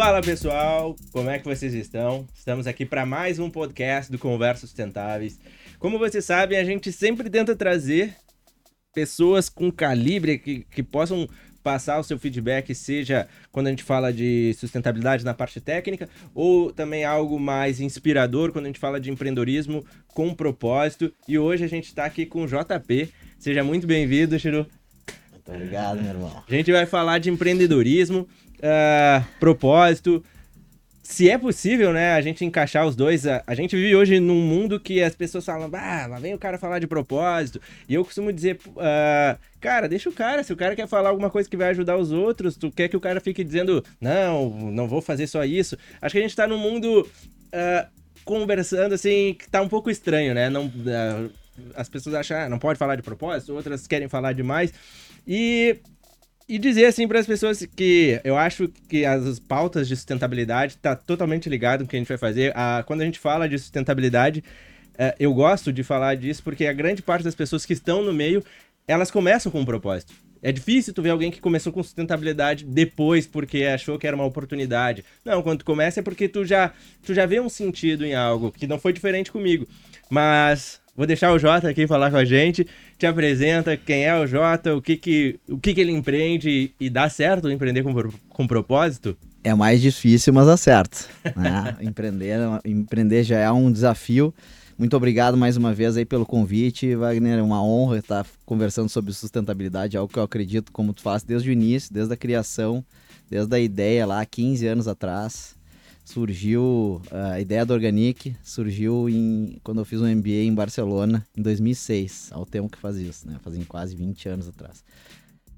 Fala pessoal, como é que vocês estão? Estamos aqui para mais um podcast do Conversas Sustentáveis. Como vocês sabem, a gente sempre tenta trazer pessoas com calibre que, que possam passar o seu feedback, seja quando a gente fala de sustentabilidade na parte técnica, ou também algo mais inspirador quando a gente fala de empreendedorismo com propósito. E hoje a gente está aqui com o JP. Seja muito bem-vindo, Chiru. Muito obrigado, meu irmão. A gente vai falar de empreendedorismo, uh, propósito, se é possível, né, a gente encaixar os dois, a, a, gente vive hoje num mundo que as pessoas falam, ah, lá vem o cara falar de propósito. E eu costumo dizer, uh, cara, deixa o cara, se o cara quer falar alguma coisa que vai ajudar os outros, tu quer que o cara fique dizendo, não, não vou fazer só isso. Acho que a gente tá num mundo uh, conversando assim, que tá um pouco estranho, né? Não, uh, as pessoas acham, ah, não pode falar de propósito, outras querem falar demais. E e dizer assim para as pessoas que eu acho que as pautas de sustentabilidade tá totalmente ligado com o que a gente vai fazer. Ah, quando a gente fala de sustentabilidade, é, eu gosto de falar disso porque a grande parte das pessoas que estão no meio, elas começam com um propósito. É difícil tu ver alguém que começou com sustentabilidade depois porque achou que era uma oportunidade. Não, quando tu começa é porque tu já, tu já vê um sentido em algo, que não foi diferente comigo. Mas Vou deixar o Jota aqui falar com a gente. Te apresenta quem é o Jota, o que que, o que, que ele empreende e dá certo empreender com, com propósito? É mais difícil, mas dá certo. Né? empreender, empreender já é um desafio. Muito obrigado mais uma vez aí pelo convite, Wagner. É uma honra estar conversando sobre sustentabilidade, algo que eu acredito, como tu faz desde o início, desde a criação, desde a ideia lá 15 anos atrás surgiu a ideia do Organic surgiu em quando eu fiz um MBA em Barcelona em 2006, ao tempo que faz isso, né? Fazem quase 20 anos atrás.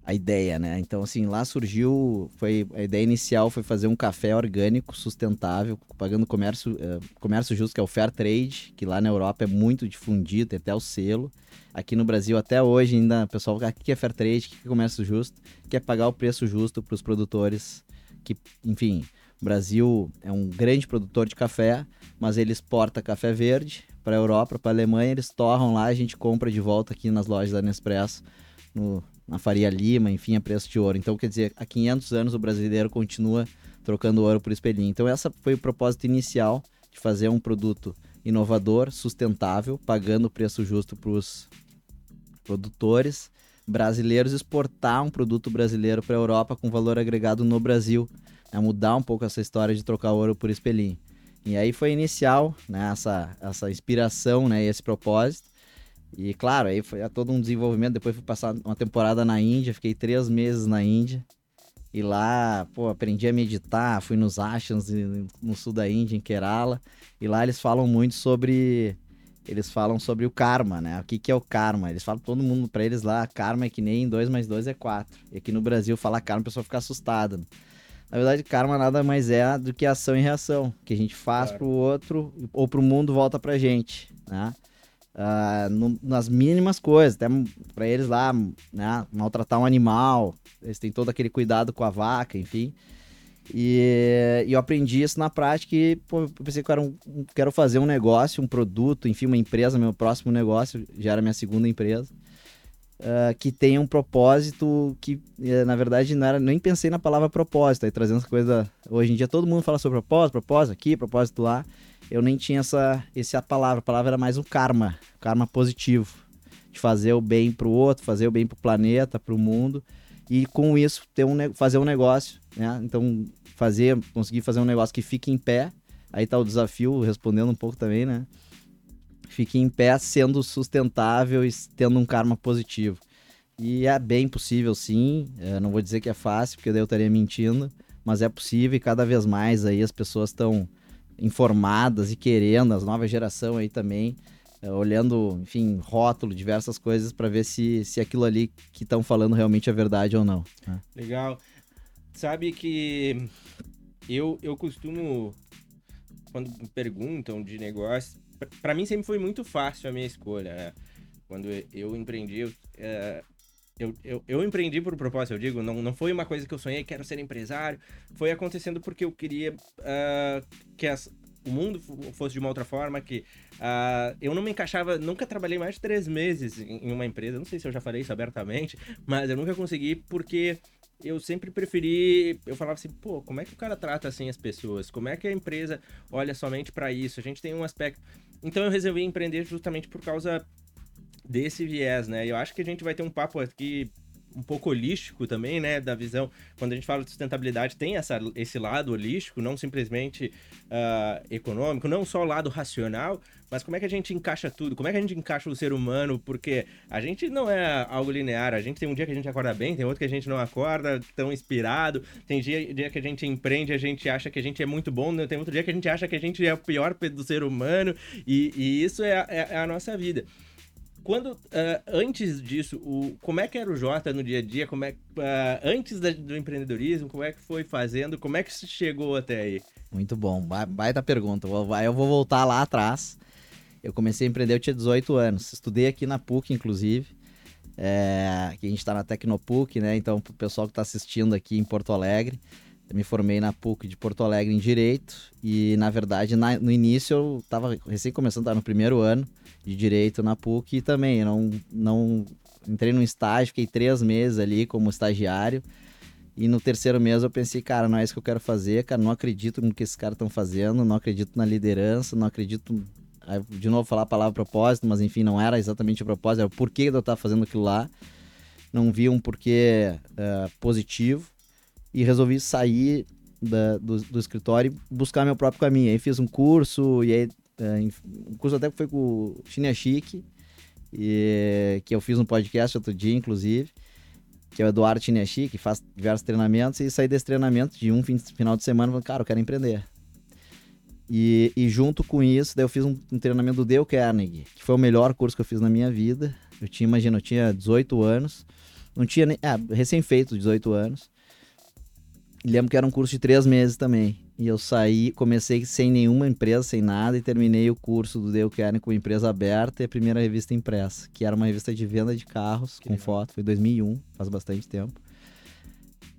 A ideia, né? Então assim, lá surgiu, foi a ideia inicial foi fazer um café orgânico sustentável, pagando comércio, uh, comércio justo, que é o Fair Trade, que lá na Europa é muito difundido, tem até o selo. Aqui no Brasil até hoje ainda o pessoal, o que é Fair Trade, o que é comércio justo? Quer pagar o preço justo para os produtores que, enfim, o Brasil é um grande produtor de café, mas ele exporta café verde para a Europa, para a Alemanha, eles torram lá, a gente compra de volta aqui nas lojas da Nespresso, no, na Faria Lima, enfim, a preço de ouro. Então, quer dizer, há 500 anos o brasileiro continua trocando ouro por espelhinho. Então, essa foi o propósito inicial de fazer um produto inovador, sustentável, pagando o preço justo para os produtores brasileiros, exportar um produto brasileiro para a Europa com valor agregado no Brasil a mudar um pouco essa história de trocar ouro por espelhinho. E aí foi inicial, né, essa, essa inspiração, né, esse propósito. E claro, aí foi todo um desenvolvimento. Depois fui passar uma temporada na Índia, fiquei três meses na Índia. E lá, pô, aprendi a meditar, fui nos ashrams no sul da Índia, em Kerala. E lá eles falam muito sobre. Eles falam sobre o karma, né? O que, que é o karma? Eles falam todo mundo, para eles lá, karma é que nem 2 mais 2 é 4. E aqui no Brasil, falar karma, a pessoa fica assustada. Né? Na verdade, karma nada mais é do que ação e reação. Que a gente faz claro. pro outro ou pro mundo volta pra gente, né? Uh, no, nas mínimas coisas, até para eles lá, né, maltratar um animal, eles têm todo aquele cuidado com a vaca, enfim. E, e eu aprendi isso na prática e pô, eu pensei que eu quero, quero fazer um negócio, um produto, enfim, uma empresa, meu próximo negócio, já era minha segunda empresa uh, que tenha um propósito que, uh, na verdade, não era, nem pensei na palavra propósito, aí trazendo essa coisa. Hoje em dia todo mundo fala sobre propósito, propósito aqui, propósito lá. Eu nem tinha essa, essa palavra, a palavra era mais um karma, karma positivo, de fazer o bem para o outro, fazer o bem para o planeta, para o mundo, e com isso ter um, fazer um negócio, né? Então, fazer, conseguir fazer um negócio que fique em pé, aí tá o desafio, respondendo um pouco também, né? Fique em pé sendo sustentável e tendo um karma positivo. E é bem possível, sim. Eu não vou dizer que é fácil, porque daí eu estaria mentindo, mas é possível e cada vez mais aí as pessoas estão informadas e querendo, as nova geração aí também, é, olhando, enfim, rótulo, diversas coisas para ver se, se aquilo ali que estão falando realmente é verdade ou não. Né? Legal. Sabe que eu, eu costumo, quando me perguntam de negócio, para mim sempre foi muito fácil a minha escolha. Né? Quando eu empreendi, eu, é, eu, eu, eu, empreendi por propósito, eu digo, não, não foi uma coisa que eu sonhei, quero ser empresário. Foi acontecendo porque eu queria uh, que as, o mundo fosse de uma outra forma, que uh, eu não me encaixava, nunca trabalhei mais de três meses em uma empresa, não sei se eu já falei isso abertamente, mas eu nunca consegui porque eu sempre preferi, eu falava assim, pô, como é que o cara trata assim as pessoas? Como é que a empresa olha somente para isso? A gente tem um aspecto. Então eu resolvi empreender justamente por causa desse viés, né? Eu acho que a gente vai ter um papo aqui um pouco holístico também, né, da visão. Quando a gente fala de sustentabilidade, tem essa, esse lado holístico, não simplesmente uh, econômico, não só o lado racional, mas como é que a gente encaixa tudo? Como é que a gente encaixa o ser humano? Porque a gente não é algo linear. A gente tem um dia que a gente acorda bem, tem outro que a gente não acorda tão inspirado. Tem dia, dia que a gente empreende, a gente acha que a gente é muito bom, né? tem outro dia que a gente acha que a gente é o pior do ser humano. E, e isso é, é, é a nossa vida. Quando, uh, antes disso, o, como é que era o Jota no dia a dia? Como é, uh, antes da, do empreendedorismo, como é que foi fazendo? Como é que se chegou até aí? Muito bom, baita pergunta. Eu vou voltar lá atrás. Eu comecei a empreender, eu tinha 18 anos. Estudei aqui na PUC, inclusive. É, aqui a gente está na Tecnopuc, né? Então, para o pessoal que está assistindo aqui em Porto Alegre, me formei na PUC de Porto Alegre em Direito. E, na verdade, na, no início eu estava recém começando, estava no primeiro ano de direito na PUC e também não, não entrei num estágio, fiquei três meses ali como estagiário. E no terceiro mês eu pensei, cara, não é isso que eu quero fazer, cara, não acredito no que esses caras estão fazendo, não acredito na liderança, não acredito. De novo falar a palavra propósito, mas enfim, não era exatamente o propósito, era o porquê de eu estar fazendo aquilo lá. Não vi um porquê uh, positivo e resolvi sair da, do, do, escritório e buscar meu próprio caminho. Aí fiz um curso, e aí é, um curso até que foi com o China Chique, e, que eu fiz um podcast outro dia, inclusive, que é o Eduardo Chinechi, que faz diversos treinamentos, e saí desse treinamento de um fim, final de semana falando, cara, eu quero empreender. E, e junto com isso, daí eu fiz um, um, treinamento do Dale Carnegie, que foi o melhor curso que eu fiz na minha vida. Eu tinha, imagina, eu tinha 18 anos, não tinha nem, é, recém-feito, 18 anos. Lembro que era um curso de três meses também. E eu saí, comecei sem nenhuma empresa, sem nada, e terminei o curso do Dale Kern com empresa aberta e a primeira revista impressa, que era uma revista de venda de carros que com legal. foto. Foi 2001, faz bastante tempo.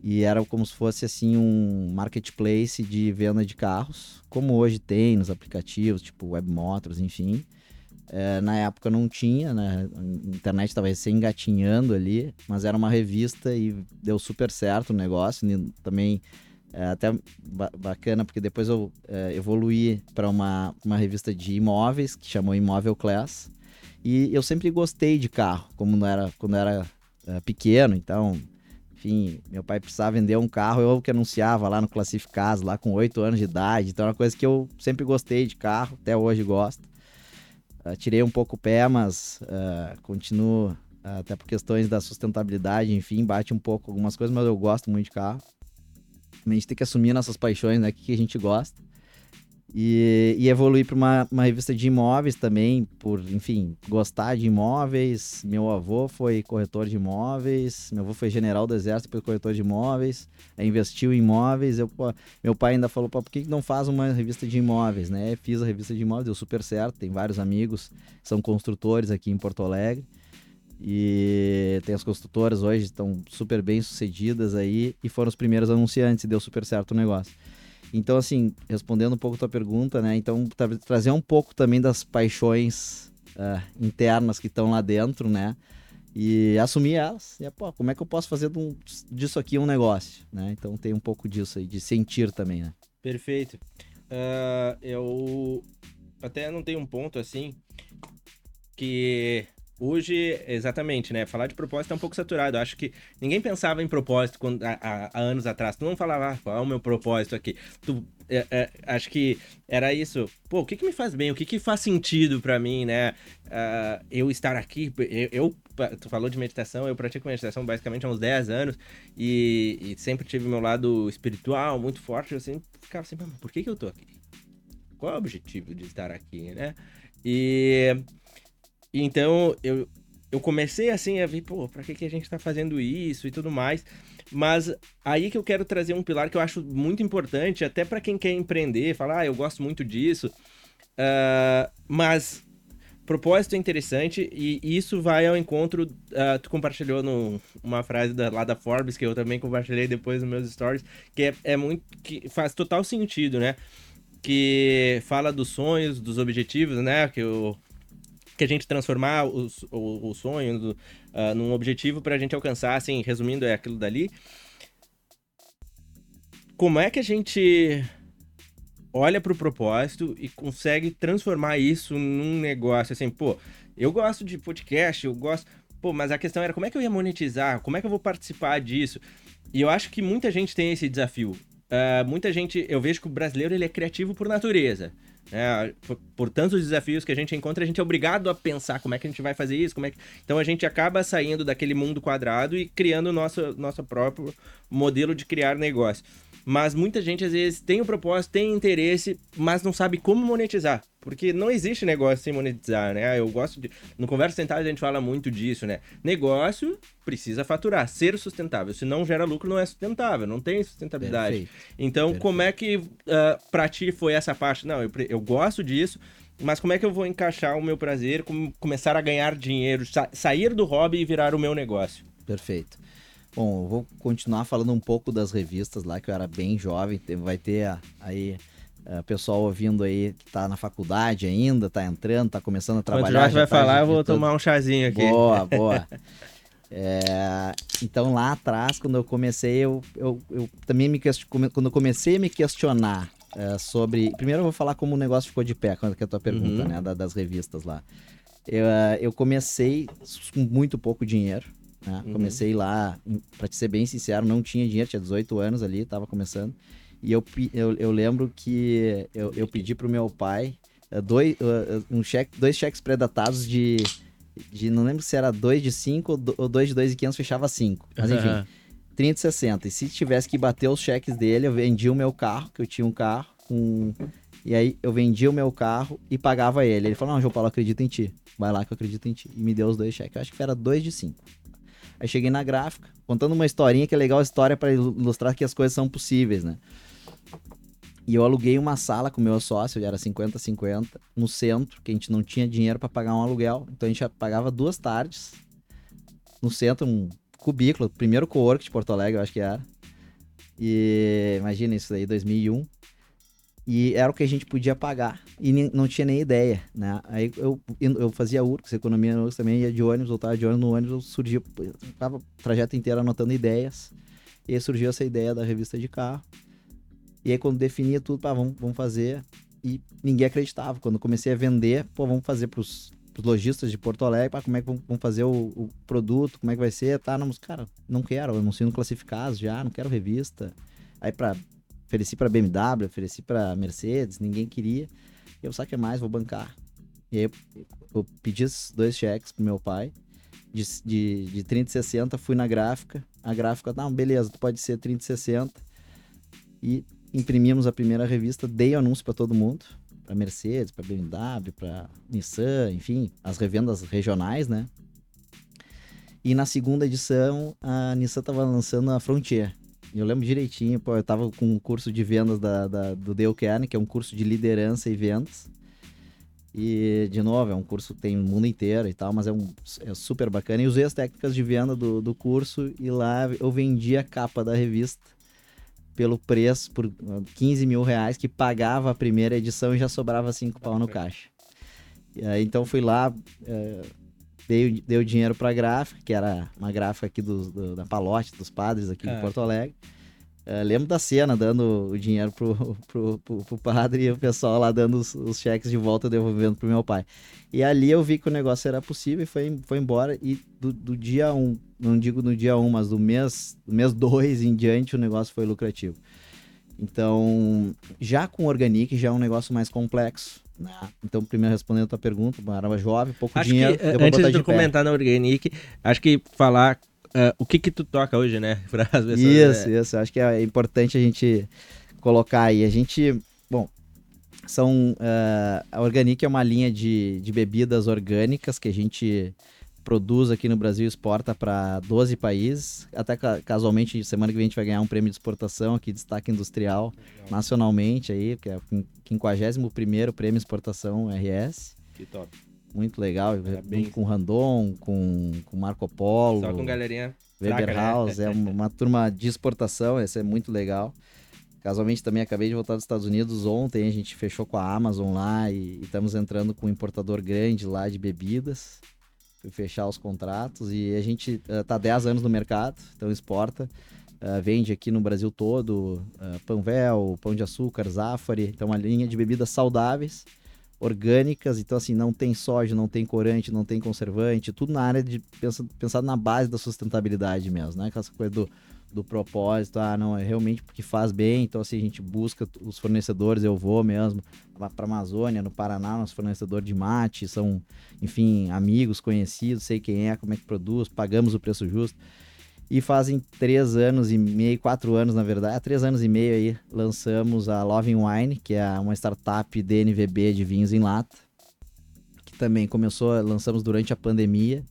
E era como se fosse assim um marketplace de venda de carros, como hoje tem nos aplicativos, tipo Web Motors, enfim. É, na época não tinha, né? A internet estava recém engatinhando ali, mas era uma revista e deu super certo o negócio. Também é até bacana, porque depois eu é, evoluí para uma, uma revista de imóveis, que chamou Imóvel Class. E eu sempre gostei de carro, como não era, quando era é, pequeno, então, enfim, meu pai precisava vender um carro, eu que anunciava lá no Classificados, lá com 8 anos de idade. Então, é uma coisa que eu sempre gostei de carro, até hoje gosto. Uh, tirei um pouco o pé, mas uh, continuo, uh, até por questões da sustentabilidade, enfim, bate um pouco algumas coisas, mas eu gosto muito de carro. A gente tem que assumir nossas paixões, né? O que a gente gosta. E, e para uma, uma revista de imóveis também, por, enfim, gostar de imóveis. Meu avô foi corretor de imóveis, meu avô foi general do exército, depois corretor de imóveis, investiu em imóveis. Eu, meu pai ainda falou, por que não faz uma revista de imóveis, né? Fiz a revista de imóveis, deu super certo, tem vários amigos são construtores aqui em Porto Alegre. E tem as construtoras hoje, estão super bem sucedidas aí e foram os primeiros anunciantes deu super certo o negócio. Então, assim, respondendo um pouco a tua pergunta, né? Então, trazer um pouco também das paixões uh, internas que estão lá dentro, né? E assumir elas. E, pô, como é que eu posso fazer disso aqui um negócio, né? Então, tem um pouco disso aí, de sentir também, né? Perfeito. Uh, eu até não tenho um ponto assim que Hoje, exatamente, né? Falar de propósito é um pouco saturado. Eu acho que ninguém pensava em propósito quando, há, há anos atrás. Tu não falava, ah, qual é o meu propósito aqui? Tu, é, é, acho que era isso. Pô, o que, que me faz bem? O que, que faz sentido para mim, né? Uh, eu estar aqui. Eu, eu, tu falou de meditação, eu pratico meditação basicamente há uns 10 anos e, e sempre tive meu lado espiritual muito forte. Eu sempre ficava assim, por que, que eu tô aqui? Qual é o objetivo de estar aqui, né? E então eu, eu comecei assim a ver, pô, pra que, que a gente tá fazendo isso e tudo mais. Mas aí que eu quero trazer um pilar que eu acho muito importante, até para quem quer empreender, falar, ah, eu gosto muito disso. Uh, mas propósito é interessante e isso vai ao encontro. Uh, tu compartilhou no, uma frase da, lá da Forbes, que eu também compartilhei depois nos meus stories, que é, é muito. que faz total sentido, né? Que fala dos sonhos, dos objetivos, né? Que o que a gente transformar os, o, o sonho uh, num objetivo para a gente alcançar, assim, resumindo, é aquilo dali. como é que a gente olha para o propósito e consegue transformar isso num negócio assim, pô, eu gosto de podcast, eu gosto, pô, mas a questão era como é que eu ia monetizar, como é que eu vou participar disso? E eu acho que muita gente tem esse desafio. Uh, muita gente, eu vejo que o brasileiro ele é criativo por natureza. É, por, tantos desafios que a gente encontra, a gente é obrigado a pensar como é que a gente vai fazer isso, como é que... Então a gente acaba saindo daquele mundo quadrado e criando o nosso, nosso próprio modelo de criar negócio. Mas muita gente às vezes tem o propósito, tem interesse, mas não sabe como monetizar. Porque não existe negócio sem monetizar, né? Eu gosto de. No Conversa Sentada a gente fala muito disso, né? Negócio precisa faturar, ser sustentável. Se não gera lucro, não é sustentável, não tem sustentabilidade. Perfeito. Então, Perfeito. como é que uh, pra ti foi essa parte? Não, eu, eu gosto disso, mas como é que eu vou encaixar o meu prazer, como começar a ganhar dinheiro, sa sair do hobby e virar o meu negócio? Perfeito. Bom, eu vou continuar falando um pouco das revistas lá, que eu era bem jovem. Vai ter aí uh, pessoal ouvindo aí que tá na faculdade ainda, tá entrando, tá começando a trabalhar. Quando o vai tá falar, eu vou tomar um chazinho aqui. Boa, boa. É, então lá atrás, quando eu comecei, eu, eu, eu também me quando eu comecei a me questionar é, sobre. Primeiro eu vou falar como o negócio ficou de pé, quando que é a tua pergunta, uhum. né? Da, das revistas lá. Eu, eu comecei com muito pouco dinheiro. Né? Uhum. Comecei lá, para te ser bem sincero, não tinha dinheiro, tinha 18 anos ali, tava começando. E eu, eu, eu lembro que eu, eu pedi pro meu pai uh, dois, uh, um cheque, dois cheques predatados de, de. Não lembro se era 2 de 5 ou 2 de 2,500 fechava 5. Mas enfim, uhum. 30 e 60. E se tivesse que bater os cheques dele, eu vendia o meu carro, que eu tinha um carro, um, e aí eu vendia o meu carro e pagava ele. Ele falou: Não, João Paulo, acredito em ti. Vai lá que eu acredito em ti. E me deu os dois cheques. Eu acho que era 2 de 5. Aí cheguei na gráfica, contando uma historinha que é legal a história para ilustrar que as coisas são possíveis, né? E eu aluguei uma sala com meu sócio, era 50-50, no centro, que a gente não tinha dinheiro para pagar um aluguel. Então a gente pagava duas tardes no centro, um cubículo, primeiro co-work de Porto Alegre, eu acho que era. E imagina isso aí, 2001. E era o que a gente podia pagar. E não tinha nem ideia, né? Aí eu, eu fazia URCS, economia no URCS também, ia de ônibus, voltava de ônibus, no ônibus surgia, ficava o trajeto inteiro anotando ideias. E aí surgiu essa ideia da revista de carro. E aí quando definia tudo, pá, vamos, vamos fazer. E ninguém acreditava. Quando comecei a vender, pô, vamos fazer pros, pros lojistas de Porto Alegre, pá, como é que vamos fazer o, o, produto, como é que vai ser, tá? Não, mas, cara, não quero, eu não sendo classificados já, não quero revista. Aí pra Ofereci para BMW, ofereci para Mercedes, ninguém queria. Eu saquei mais, vou bancar. E aí eu, pedi esses dois cheques pro meu pai, de, de, de 30 e 60, fui na gráfica. A gráfica, não, beleza, pode ser 30 e 60. E imprimimos a primeira revista, dei anúncio para todo mundo, para Mercedes, para BMW, para Nissan, enfim, as revendas regionais, né? E na segunda edição, a Nissan tava lançando a Frontier. Eu lembro direitinho, pô, eu tava com um curso de vendas da, da do Dale Carnegie, que é um curso de liderança e vendas. E, de novo, é um curso que tem no mundo inteiro e tal, mas é, um, é super bacana. E usei as técnicas de venda do, do curso e lá eu vendi a capa da revista pelo preço, por 15 mil reais, que pagava a primeira edição e já sobrava 5 pau no caixa. E então fui lá, é, dei, dei o dinheiro para a gráfica, que era uma gráfica aqui do, do, da Palote, dos padres aqui é. de Porto Alegre. Uh, lembro da cena, dando o dinheiro pro, pro, pro, pro, padre e o pessoal lá dando os, os, cheques de volta, devolvendo pro meu pai. E ali eu vi que o negócio era possível e foi, foi embora. E do, do dia 1, um, não digo no dia 1, um, mas do mês 2 mês dois em diante, o negócio foi lucrativo. Então, já com o Organic já é um negócio mais complexo. Né? Então, primeiro respondendo a tua pergunta, era jovem, pouco acho dinheiro. Que, antes de, de comentar na Organic, acho que falar uh, o que que tu toca hoje, né? Para as pessoas. Isso, é... isso. Acho que é importante a gente colocar aí. A gente, bom, são uh, a Organic é uma linha de, de bebidas orgânicas que a gente produz aqui no Brasil e exporta para 12 países. Até casualmente, semana que vem a gente vai ganhar um prêmio de exportação aqui, destaque industrial, Legal. nacionalmente aí, que é o 51 prêmio de exportação RS. Que top. Muito legal, bem com Randon, com, com Marco Polo. Só com galerinha. Weber fraca, né? House, né? é uma, uma turma de exportação, esse é muito legal. Casualmente também acabei de voltar dos Estados Unidos ontem, a gente fechou com a Amazon lá e, e estamos entrando com um importador grande lá de bebidas fechar os contratos e a gente está uh, 10 anos no mercado, então exporta. Uh, vende aqui no Brasil todo, uh, Panvel, Pão de Açúcar, Zafari, então uma linha de bebidas saudáveis, orgânicas, então assim, não tem soja, não tem corante, não tem conservante, tudo na área de pensado na base da sustentabilidade mesmo, né? Aquela coisa do, do propósito, ah, não, é realmente porque faz bem, então assim, a gente busca os fornecedores, eu vou mesmo lá para Amazônia, no Paraná, nosso fornecedor de mate, são, enfim, amigos, conhecidos, sei quem é, como é que produz, pagamos o preço justo. E fazem três anos e meio, quatro anos, na verdade, três anos e meio aí, lançamos a Loving Wine, que é uma startup DNVB de vinhos em lata, que também começou, lançamos durante a pandemia,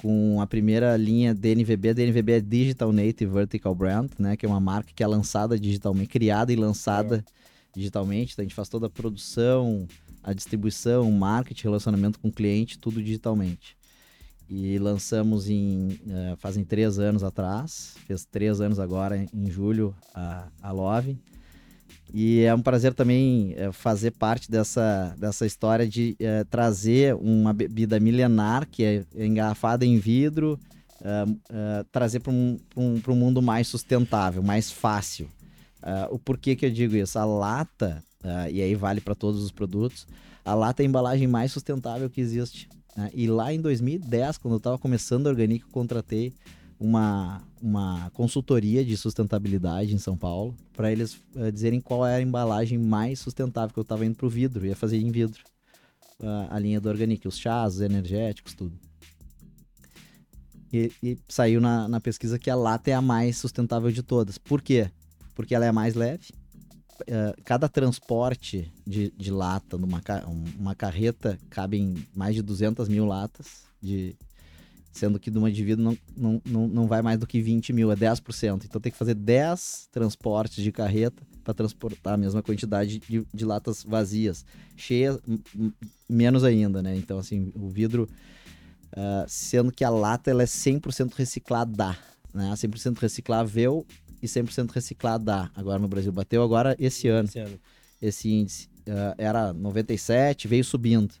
com a primeira linha DNVB. A DNVB é Digital Native Vertical Brand, né, que é uma marca que é lançada digitalmente, criada e lançada digitalmente. Então a gente faz toda a produção, a distribuição, marketing, relacionamento com o cliente, tudo digitalmente e lançamos em uh, fazem três anos atrás, fez três anos agora em julho a, a Love. E é um prazer também uh, fazer parte dessa, dessa história de uh, trazer uma bebida milenar que é engarrafada em vidro, trazer para um, um, um mundo mais sustentável, mais fácil. o porquê que eu digo isso? A lata, e aí vale para todos os produtos, a lata é a embalagem mais sustentável que existe. Né? E lá em 2010, quando eu estava começando a Organic, eu contratei uma, uma consultoria de sustentabilidade em São Paulo para eles uh, dizerem qual era a embalagem mais sustentável que eu estava indo para o vidro, ia fazer em vidro. Uh, a linha do Organic, os chás, os energéticos, tudo. E, e saiu na, na, pesquisa que a lata é a mais sustentável de todas. Por quê? Porque ela é mais leve, uh, cada transporte de, de lata numa uma carreta cabem mais de 200 mil latas, de, sendo que de uma vidro não, não, não, não vai mais do que 20 mil, é 10%. Então tem que fazer 10 transportes de carreta para transportar a mesma quantidade de, de latas vazias. Cheias, menos ainda, né? Então, assim, o vidro, uh, sendo que a lata ela é 100% reciclada, né? 100% reciclável e 100% reciclada agora no Brasil. Bateu agora esse ano. Esse, ano. esse índice. Uh, era 97, veio subindo.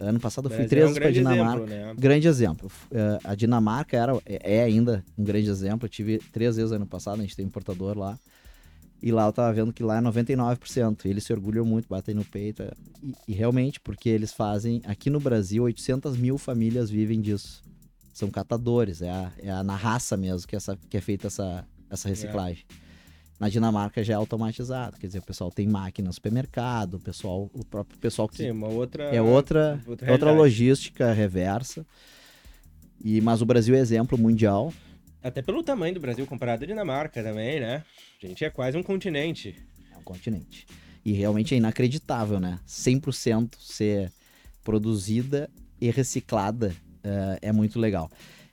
Ano passado eu fui três vezes é um para Dinamarca. Exemplo, né? Grande exemplo. Uh, a Dinamarca era, é, é ainda um grande exemplo. Eu tive três vezes ano passado, a gente tem importador lá. E lá eu tava vendo que lá é 99%. Eles se orgulham muito, batem no peito. E, e, realmente, porque eles fazem. Aqui no Brasil, 800 mil famílias vivem disso. São catadores, é, a, é a, na raça mesmo que, essa, que é feita essa, essa reciclagem. É. Na Dinamarca já é automatizado, quer dizer, o pessoal tem máquina no supermercado, o pessoal, o próprio pessoal que Sim, uma outra é outra outra, outra logística reversa. E mas o Brasil é exemplo mundial. Até pelo tamanho do Brasil comparado à Dinamarca também, né? A gente é quase um continente. É um continente. E realmente é inacreditável, né? 100% ser produzida e reciclada uh, é muito legal.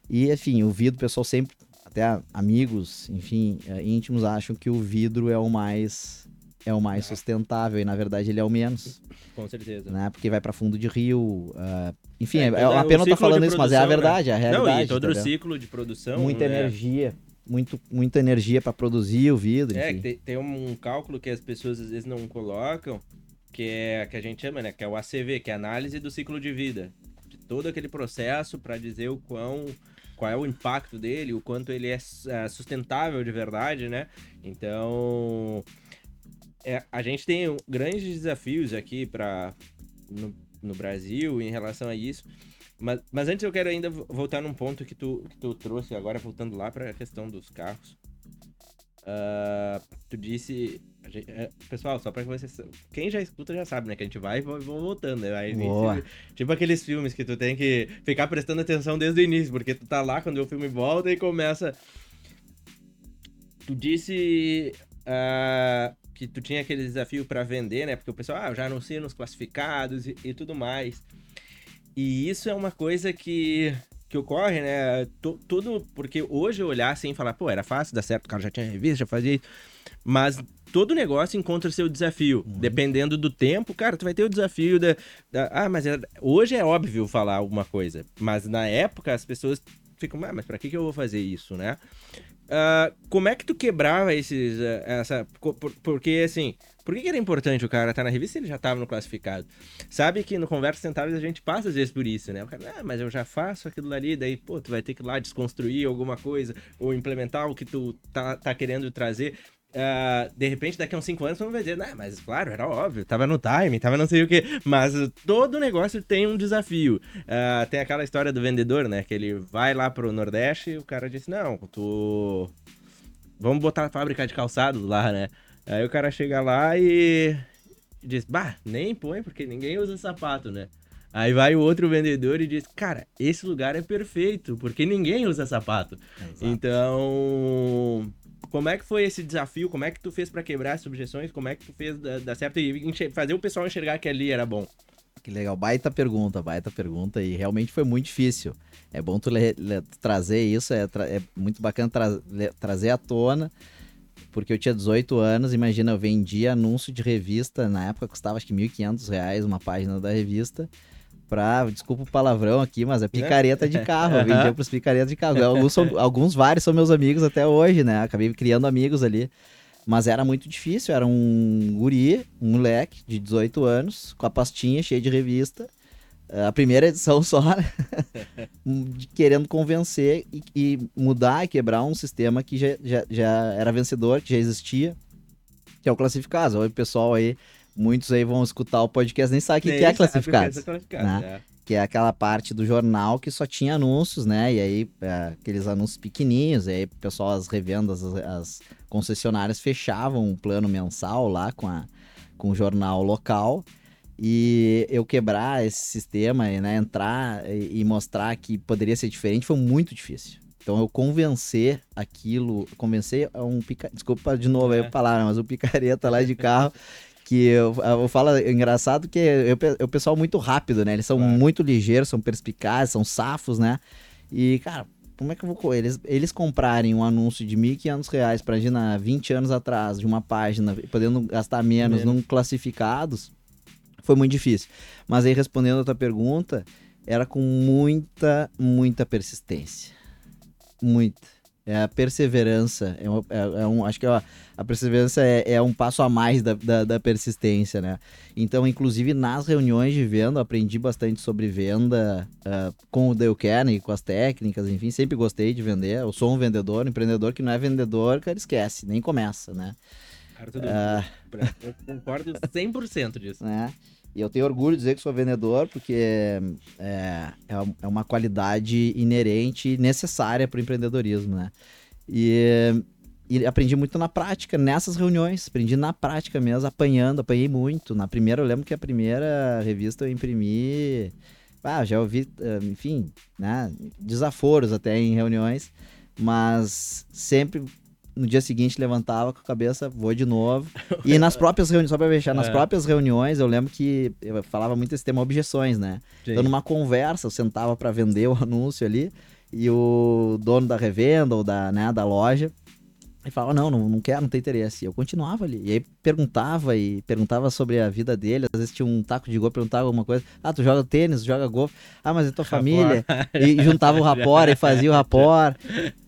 E, enfim, o vidro, o pessoal sempre até amigos, enfim, é, íntimos acham que o vidro é o mais é o mais sustentável e na verdade ele é o menos. Com certeza. Né? Porque vai para fundo de rio, uh, enfim, é, é, é uma pena estar falando isso, mas é a né? verdade, né? é a realidade. Não, e todo o ciclo de produção. Muita né? energia, muito, muita energia para produzir o vidro. É, tem, tem um cálculo que as pessoas às vezes não colocam, que é que a gente chama, né, que é o ACV, que é a análise do ciclo de vida, de todo aquele processo para dizer o quão qual é o impacto dele, o quanto ele é, é sustentável de verdade, né? Então, é, a gente tem grandes desafios aqui para no, no, Brasil em relação a isso. Mas, mas antes eu quero ainda voltar num ponto que tu, que tu trouxe agora, voltando lá para a questão dos carros. Uh, tu disse. Gente, é, pessoal, só pra que vocês. Quem já escuta já sabe, né? Que a gente vai e vai voltando. Né? Aí, tipo aqueles filmes que tu tem que ficar prestando atenção desde o início, porque tu tá lá quando o filme volta e começa. Tu disse. Uh, que tu tinha aquele desafio para vender, né? Porque o pessoal ah, já anuncia nos classificados e, e tudo mais. E isso é uma coisa que que ocorre, né? tudo. Porque hoje eu olhar assim e falar, pô, era fácil, dá certo, o cara já tinha revista, já fazia isso. Mas todo negócio encontra seu desafio. Uhum. Dependendo do tempo, cara, tu vai ter o desafio da. da ah, mas é, hoje é óbvio falar alguma coisa. Mas na época as pessoas ficam, ah, mas pra que, que eu vou fazer isso, né? Uh, como é que tu quebrava esses. Uh, essa. Porque, assim. Por que, que era importante o cara estar tá na revista se ele já estava no classificado? Sabe que no Conversa Centavos a gente passa às vezes por isso, né? O cara, ah, mas eu já faço aquilo ali, daí, pô, tu vai ter que ir lá desconstruir alguma coisa ou implementar o que tu tá, tá querendo trazer. Uh, de repente, daqui a uns 5 anos, vai dizer, nah, mas claro, era óbvio, tava no time, tava não sei o que. Mas todo negócio tem um desafio. Uh, tem aquela história do vendedor, né? Que ele vai lá pro Nordeste e o cara disse, não, tu. Vamos botar a fábrica de calçados lá, né? Aí o cara chega lá e diz, bah, nem põe, porque ninguém usa sapato, né? Aí vai o outro vendedor e diz, cara, esse lugar é perfeito, porque ninguém usa sapato. Exato. Então, como é que foi esse desafio? Como é que tu fez para quebrar as objeções? Como é que tu fez dar certo e fazer o pessoal enxergar que ali era bom? Que legal, baita pergunta, baita pergunta e realmente foi muito difícil. É bom tu le, le, trazer isso, é, tra, é, muito bacana tra, le, trazer à tona, porque eu tinha 18 anos, imagina, eu vendia anúncio de revista, na época custava acho que R$ 1.500 uma página da revista, pra, desculpa o palavrão aqui, mas é picareta de carro. Eu vendia pros picaretas de carro. Alguns, são, alguns vários são meus amigos até hoje, né? Acabei criando amigos ali. Mas era muito difícil, era um guri, um moleque de 18 anos, com a pastinha cheia de revista. A primeira edição só, né? querendo convencer e, e, mudar e quebrar um sistema que já, já, já era vencedor, que já existia, que é o classificado. O pessoal aí muitos aí vão escutar o podcast nem sabem o que, que, é classificado. É né? É. Que é aquela parte do jornal que só tinha anúncios, né? E aí, é, aqueles anúncios pequenininhos, e aí o pessoal, as revendas, as, as, concessionárias fechavam um plano mensal lá com, a, com o jornal local. E eu quebrar esse sistema, né? Entrar e, e mostrar que poderia ser diferente foi muito difícil. Então eu convencer aquilo, convencer um pica... desculpa de novo é. aí a palavra, mas o picareta lá de carro que eu, eu falo é engraçado que é o pessoal muito rápido, né? Eles são muito ligeiros, são perspicazes, são safos, né? E, cara, como é que eu vou. Eles, eles comprarem um anúncio de R$ 1.500 para imagina 20 anos atrás de uma página, podendo gastar menos, menos. num classificados, foi muito difícil. Mas aí, respondendo a tua pergunta, era com muita, muita persistência. Muita é a perseverança. É, uma, é, é um, acho que a, a perseverança é, é, um passo a mais da, da, da, persistência, né? Então, inclusive nas reuniões de venda, aprendi bastante sobre venda uh, com o Dale Carnegie, com as técnicas, enfim, sempre gostei de vender. Eu sou um vendedor, um empreendedor que não é vendedor, cara, esquece, nem começa, né? Cara, tudo uh... Eu concordo 100% disso. É. E eu tenho orgulho de dizer que sou vendedor, porque é, é, é uma qualidade inerente e necessária para o empreendedorismo, né? E, e, aprendi muito na prática, nessas reuniões. Aprendi na prática mesmo, apanhando, apanhei muito. Na primeira, eu lembro que a primeira revista eu imprimi. Ah, já ouvi, eh, enfim, né, desaforos até em reuniões, mas sempre no dia seguinte levantava com a cabeça, vou de novo. E nas próprias reuniões, só pra fechar, nas é. próprias reuniões, eu lembro que eu falava muito esse tema objeções, né? Sim. Então, numa conversa, eu sentava para vender o anúncio ali, e o dono da revenda ou da, né, da loja e falava, não, não, não quero, não tem interesse. E eu continuava ali. E aí perguntava e perguntava sobre a vida dele. Às vezes tinha um taco de golfe, perguntava alguma coisa. Ah, tu joga tênis, joga golfe. Ah, mas é tua família. e juntava o rapor e fazia o rapor.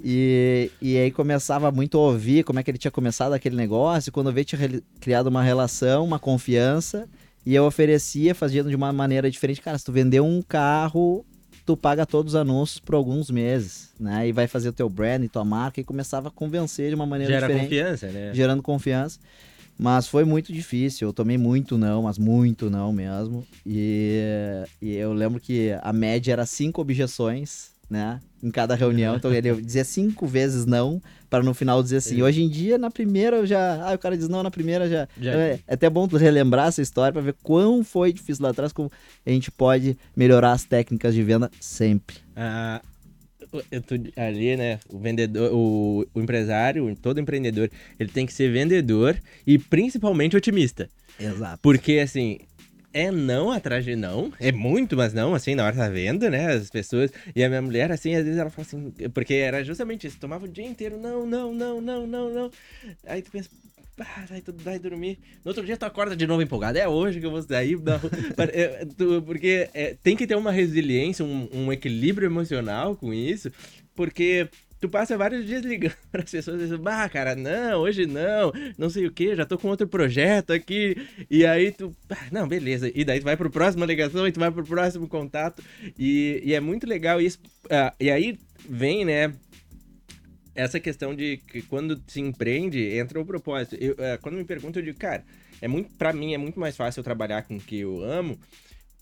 E, e aí começava muito a ouvir como é que ele tinha começado aquele negócio. Quando eu vi, tinha criado uma relação, uma confiança. E eu oferecia, fazia de uma maneira diferente. Cara, se tu vender um carro, tu paga todos os anúncios por alguns meses, né? E vai fazer o teu brand, tua marca e começava a convencer de uma maneira Gera diferente. confiança, né? Gerando confiança. Mas foi muito difícil, eu tomei muito não, mas muito não mesmo. E, e eu lembro que a média era cinco objeções né? Em cada reunião. Então ele dizia cinco vezes não, para no final dizer assim. Hoje em dia, na primeira, eu já. Ah, o cara diz não, na primeira já. já. É, é até bom relembrar essa história para ver quão foi difícil lá atrás, como a gente pode melhorar as técnicas de venda sempre. Ah. ali, né? O vendedor, o, o empresário, todo empreendedor, ele tem que ser vendedor e principalmente otimista. Exato. Porque, assim, é não atrás de não. É muito, mas não, assim, na hora da venda, né? As pessoas. E a minha mulher, assim, às vezes ela fala assim. Porque era justamente isso. Tomava o dia inteiro, não, não, não, não, não, não. Aí tu pensa. Ah, aí tu vai dormir. No outro dia tu acorda de novo empolgado. É hoje que eu vou sair. Porque é, tem que ter uma resiliência, um, um equilíbrio emocional com isso. Porque tu passa vários dias ligando para as pessoas dizendo, bah, cara, não, hoje não, não sei o que, já tô com outro projeto aqui. E aí tu, ah, não, beleza. E daí tu vai pro próximo ligação e tu vai pro próximo contato. E, e é muito legal isso. Uh, e aí vem, né, essa questão de que quando se empreende, entra o propósito. Eu, uh, quando me perguntam, eu digo, cara, é muito, mim é muito mais fácil trabalhar com o que eu amo,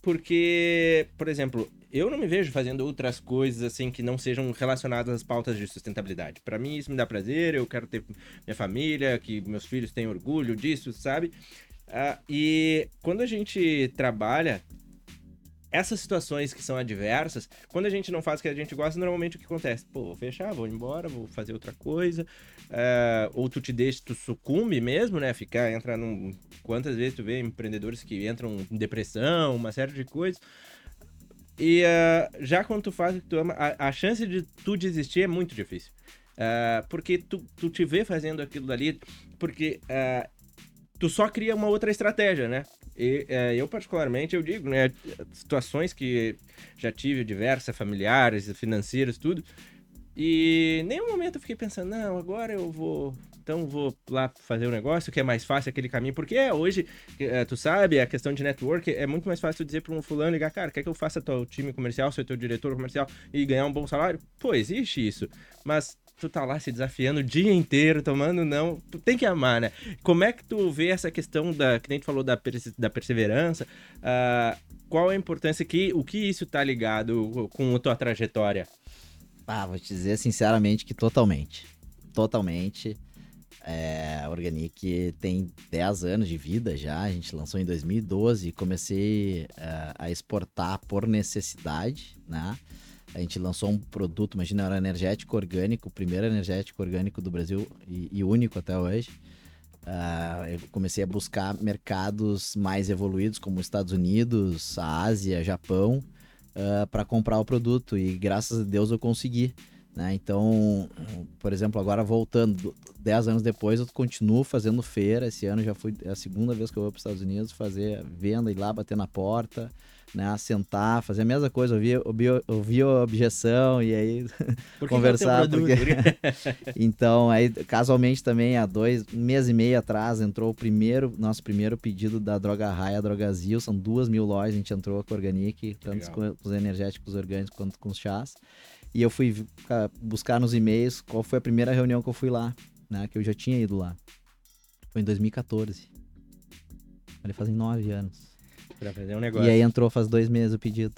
porque, por exemplo, eu não me vejo fazendo outras coisas assim que não sejam relacionadas às pautas de sustentabilidade. Para mim isso me dá prazer, eu quero ter minha família, que meus filhos tenham orgulho disso, sabe? Uh, e quando a gente trabalha essas situações que são adversas, quando a gente não faz o que a gente gosta, normalmente o que acontece? Pô, vou fechar, vou embora, vou fazer outra coisa. Uh, ou tu te deixa, tu sucumbe mesmo, né? Ficar, entrar num. Quantas vezes tu vê empreendedores que entram em depressão, uma série de coisas. E uh, já quando tu faz o que tu ama, a, a chance de tu desistir é muito difícil. Uh, porque tu, tu te vê fazendo aquilo dali, porque uh, tu só cria uma outra estratégia, né? E eu, particularmente, eu digo, né? Situações que já tive diversas, familiares, financeiras, tudo. E nenhum momento eu fiquei pensando, não, agora eu vou então vou lá fazer o um negócio que é mais fácil aquele caminho, porque é, hoje, é, tu sabe, a questão de network é muito mais fácil dizer para um fulano ligar, cara, quer que eu faça teu time comercial, ser teu diretor comercial e ganhar um bom salário? Pô, existe isso, mas tu tá lá se desafiando o dia inteiro, tomando não, tu tem que amar, né? Como é que tu vê essa questão da, que nem tu falou da, da perseverança, uh, qual a importância que, o que isso tá ligado com a tua trajetória? Ah, vou te dizer sinceramente que totalmente. Totalmente. É, a Organic tem 10 anos de vida já, a gente lançou em 2012 e comecei é, a exportar por necessidade, né? A gente lançou um produto, imagina, era energético orgânico, o primeiro energético orgânico do Brasil e, e único até hoje. Uh, eu comecei a buscar mercados mais evoluídos, como Estados Unidos, a Ásia, Japão, uh, para comprar o produto e graças a Deus eu consegui. Né? Então, por exemplo, agora voltando, 10 anos depois eu continuo fazendo feira. Esse ano já foi é a segunda vez que eu vou para os Estados Unidos fazer venda, ir lá bater na porta, né? sentar, fazer a mesma coisa, ouvir, ouvir, ouvir a objeção e aí Por conversar. Porque... então, aí casualmente também, há dois, um mês e meio atrás, entrou o primeiro, nosso primeiro pedido da Droga Raia, Drogazil, são duas mil lojas, a gente entrou com a Organic, tanto com os energéticos orgânicos quanto com os chás. E eu fui buscar nos e-mails qual foi a primeira reunião que eu fui lá, né? Que eu já tinha ido lá. Foi em 2014. Falei, fazem nove anos. Pra fazer um negócio. E aí entrou faz dois meses o pedido.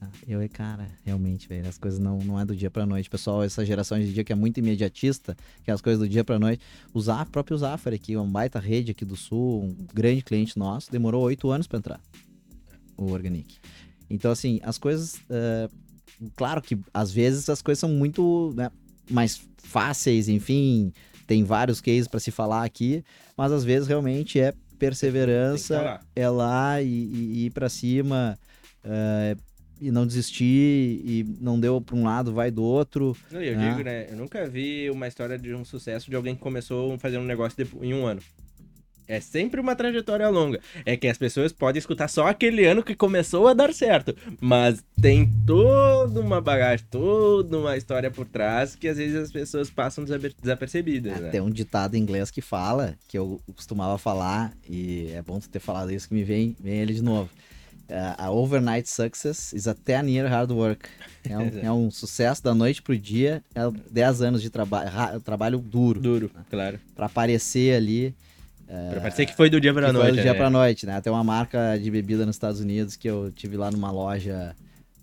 Ah, eu, cara, realmente, velho, as coisas não, não é do dia pra noite. Pessoal, essa geração de dia que é muito imediatista, que é as coisas do dia pra noite. O Zaf, próprio Zafari aqui, uma baita rede aqui do Sul, um grande cliente nosso, demorou oito anos para entrar. O Organic. Então, assim, as coisas uh, claro que às vezes as coisas são muito né, mais fáceis, enfim, tem vários cases para se falar aqui, mas às vezes realmente é perseverança, é lá e, e, e ir para cima. Uh, e não desistir e não deu para um lado, vai do outro. Eu né? digo, né? Eu nunca vi uma história de um sucesso de alguém que começou fazendo um negócio em um ano. É sempre uma trajetória longa. É que as pessoas podem escutar só aquele ano que começou a dar certo. Mas tem toda uma bagagem, toda uma história por trás que às vezes as pessoas passam desapercebidas. Né? Tem um ditado em inglês que fala, que eu costumava falar, e é bom tu ter falado isso que me vem, vem ele de novo. Uh, a overnight success is a 10 year hard work. É um, é um sucesso da noite pro dia, é 10 anos de trabalho, trabalho duro. Duro, né? claro. Para aparecer ali. Pra parecer que foi do dia pra noite. Foi do dia né? pra noite, né? Tem uma marca de bebida nos Estados Unidos que eu tive lá numa loja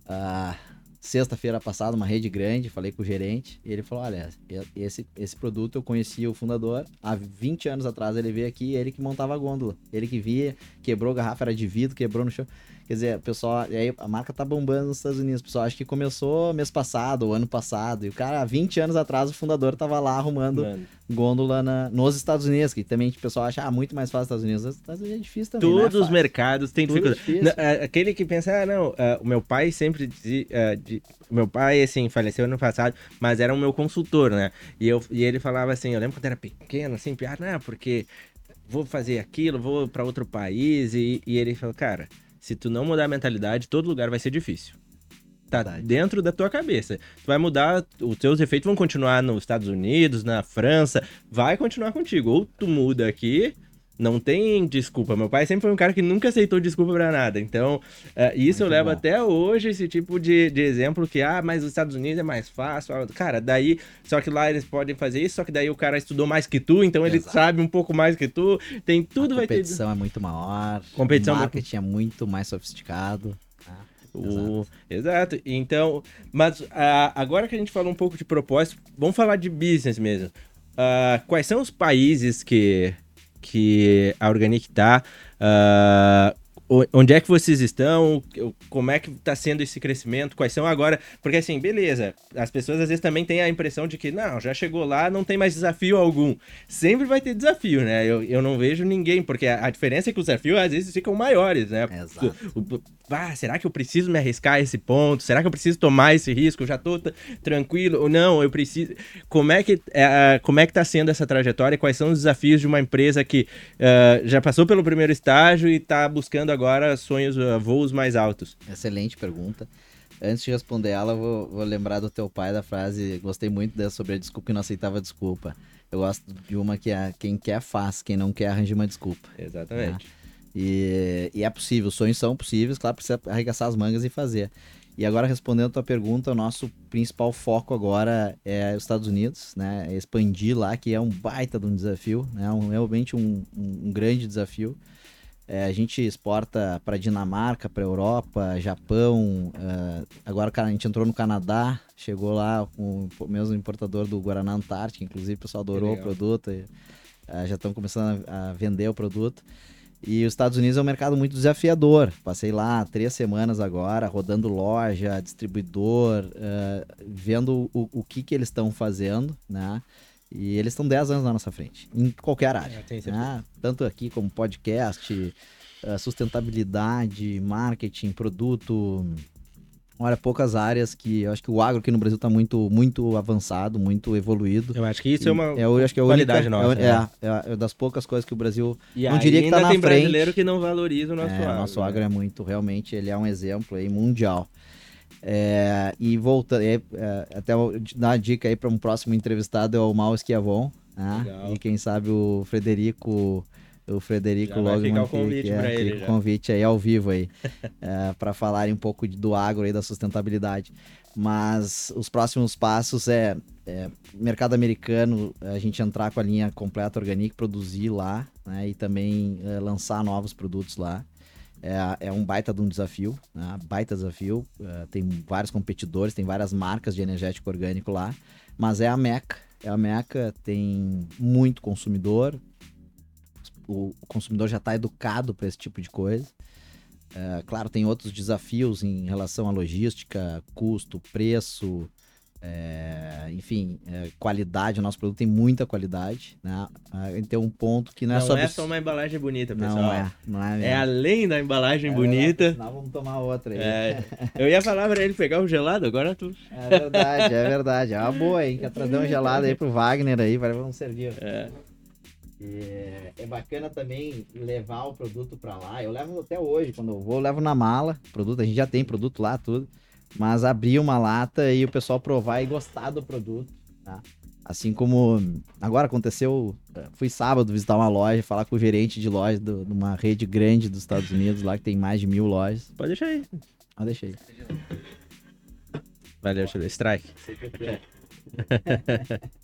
uh, sexta-feira passada, uma rede grande, falei com o gerente, e ele falou: olha, esse, esse produto eu conheci o fundador há 20 anos atrás. Ele veio aqui, ele que montava a gôndola. Ele que via, quebrou garrafa, era de vidro, quebrou no chão. Quer dizer, o pessoal, aí a marca tá bombando nos Estados Unidos. O pessoal acho que começou mês passado, ou ano passado. E o cara, há 20 anos atrás, o fundador tava lá arrumando Mano. gôndola na, nos Estados Unidos, que também o pessoal acha ah, muito mais fácil nos Estados Unidos. Nos Estados Unidos é difícil também. Todos é os mercados têm dificuldade. É aquele que pensa, ah, não, uh, o meu pai sempre dizia. Uh, de, meu pai, assim, faleceu ano passado, mas era o meu consultor, né? E, eu, e ele falava assim, eu lembro quando era pequeno, assim, piada, não, porque vou fazer aquilo, vou para outro país. E, e ele falou, cara se tu não mudar a mentalidade, todo lugar vai ser difícil. Tá Verdade. dentro da tua cabeça. Tu vai mudar, os teus efeitos vão continuar nos Estados Unidos, na França, vai continuar contigo. Ou tu muda aqui, não tem desculpa. Meu pai sempre foi um cara que nunca aceitou desculpa pra nada. Então, é, isso eu Muito levo bom. até hoje, esse tipo de, de exemplo que, ah, mas os Estados Unidos é mais fácil. Ah, Cara, daí, só que lá eles podem fazer isso, só que daí o cara estudou mais que tu, então ele Exato. sabe um pouco mais que tu. Tem tudo vai ter. competição é muito maior. Competição o marketing é muito mais sofisticado. tá? O- Exato. Então, mas ah, agora que a gente falou um pouco de propósito, vamos falar de business mesmo. Ah, quais são os países que, que a Organic? Ah, o- onde é que vocês estão? O- Como é que tá sendo esse crescimento? Quais são agora? Porque assim, beleza, as pessoas às vezes também têm a impressão de que, não, já chegou lá, não tem mais desafio algum. Sempre vai ter desafio, né? Eu, eu não vejo ninguém, porque a, a diferença é que os desafios às vezes ficam maiores, né? Exato. O- ah, será que eu preciso me arriscar a esse ponto? Será que eu preciso tomar esse risco? Eu já t- tranquilo ou não? Eu preciso. Como é que é, como é que tá sendo essa trajetória? Quais são os desafios de uma empresa que eh, já passou pelo primeiro estágio e tá buscando agora sonhos, eh, voos mais altos? Excelente pergunta. Antes de responder ela, vou, vou lembrar do teu pai da frase. Gostei muito dessa sobre a desculpa que não aceitava desculpa. Eu gosto de uma que é quem quer faz, quem não quer arranja uma desculpa. Exatamente. E, e é possível, os sonhos são possíveis, claro, precisa arregaçar as mangas e fazer. E agora, respondendo a tua pergunta, o nosso principal foco agora é os Estados Unidos, né? Expandir lá, que é um baita de um desafio, né? Um, realmente um, um- um grande desafio. É, a gente exporta para Dinamarca, para Europa, Japão. é, agora, cara, a gente entrou no Canadá, chegou lá com o mesmo importador do Guaraná Antártica, inclusive o pessoal adorou o produto. e, é, já estão começando a, a vender o produto. E os Estados Unidos é um mercado muito desafiador. Passei lá três semanas agora, rodando loja, distribuidor, eh, vendo o, o que, que eles estão fazendo, né? E eles estão 10 anos na nossa frente, em qualquer área. É, né? Tanto aqui como podcast, eh, sustentabilidade, marketing, produto. Olha, poucas áreas que eu acho que o agro aqui no Brasil está muito, muito avançado, muito evoluído. Eu acho que isso é uma. eu acho que é qualidade única, nossa, é, né? é, é das poucas coisas que o Brasil E não diria que ainda tá na tem frente. brasileiro que não valoriza o nosso é, agro. nosso né? agro é muito, realmente, ele é um exemplo aí mundial. É, e voltando, é, é, até dar uma dica aí para um próximo entrevistado é o Mal Esquiavon, né? E quem sabe o Frederico, o Frederico Já vai Logman, ficar o convite que é, ele fica já. convite aí ao vivo aí, para falarem um pouco do agro aí, da sustentabilidade. Mas os próximos passos é, é mercado americano, a gente entrar com a linha completa orgânica, produzir lá, né? E também é, lançar novos produtos lá. É, é um baita de um desafio, né? baita desafio. É, tem vários competidores, tem várias marcas de energético orgânico lá, mas é a Meca. É a Meca, tem muito consumidor. O, consumidor já está educado para esse tipo de coisa. É, claro, tem outros desafios em relação à logística, custo, preço, é, enfim, é, qualidade. O nosso produto tem muita qualidade, né? Ah, Tem um ponto que não, Não é só é só uma embalagem bonita, pessoal. não é, não é, É além da embalagem É bonita. vamos tomar outra aí. É, eu ia falar pra ele pegar o gelado, agora tu. É verdade, é verdade. É uma boa, hein? Quer trazer um gelado aí pro Wagner aí, vai vamos servir. É, É, é bacana também levar o produto pra lá. Eu levo até hoje, quando eu vou, eu levo na mala. Produto, a gente já tem produto lá, tudo. Mas abrir uma lata e o pessoal provar e gostar do produto, tá? Assim como agora aconteceu, eh, fui sábado visitar uma loja, falar com o gerente de loja de uma rede grande dos Estados Unidos lá, que tem mais de mil lojas. pode deixar aí. Ah, deixei. Valeu, deixa eu ver. Strike.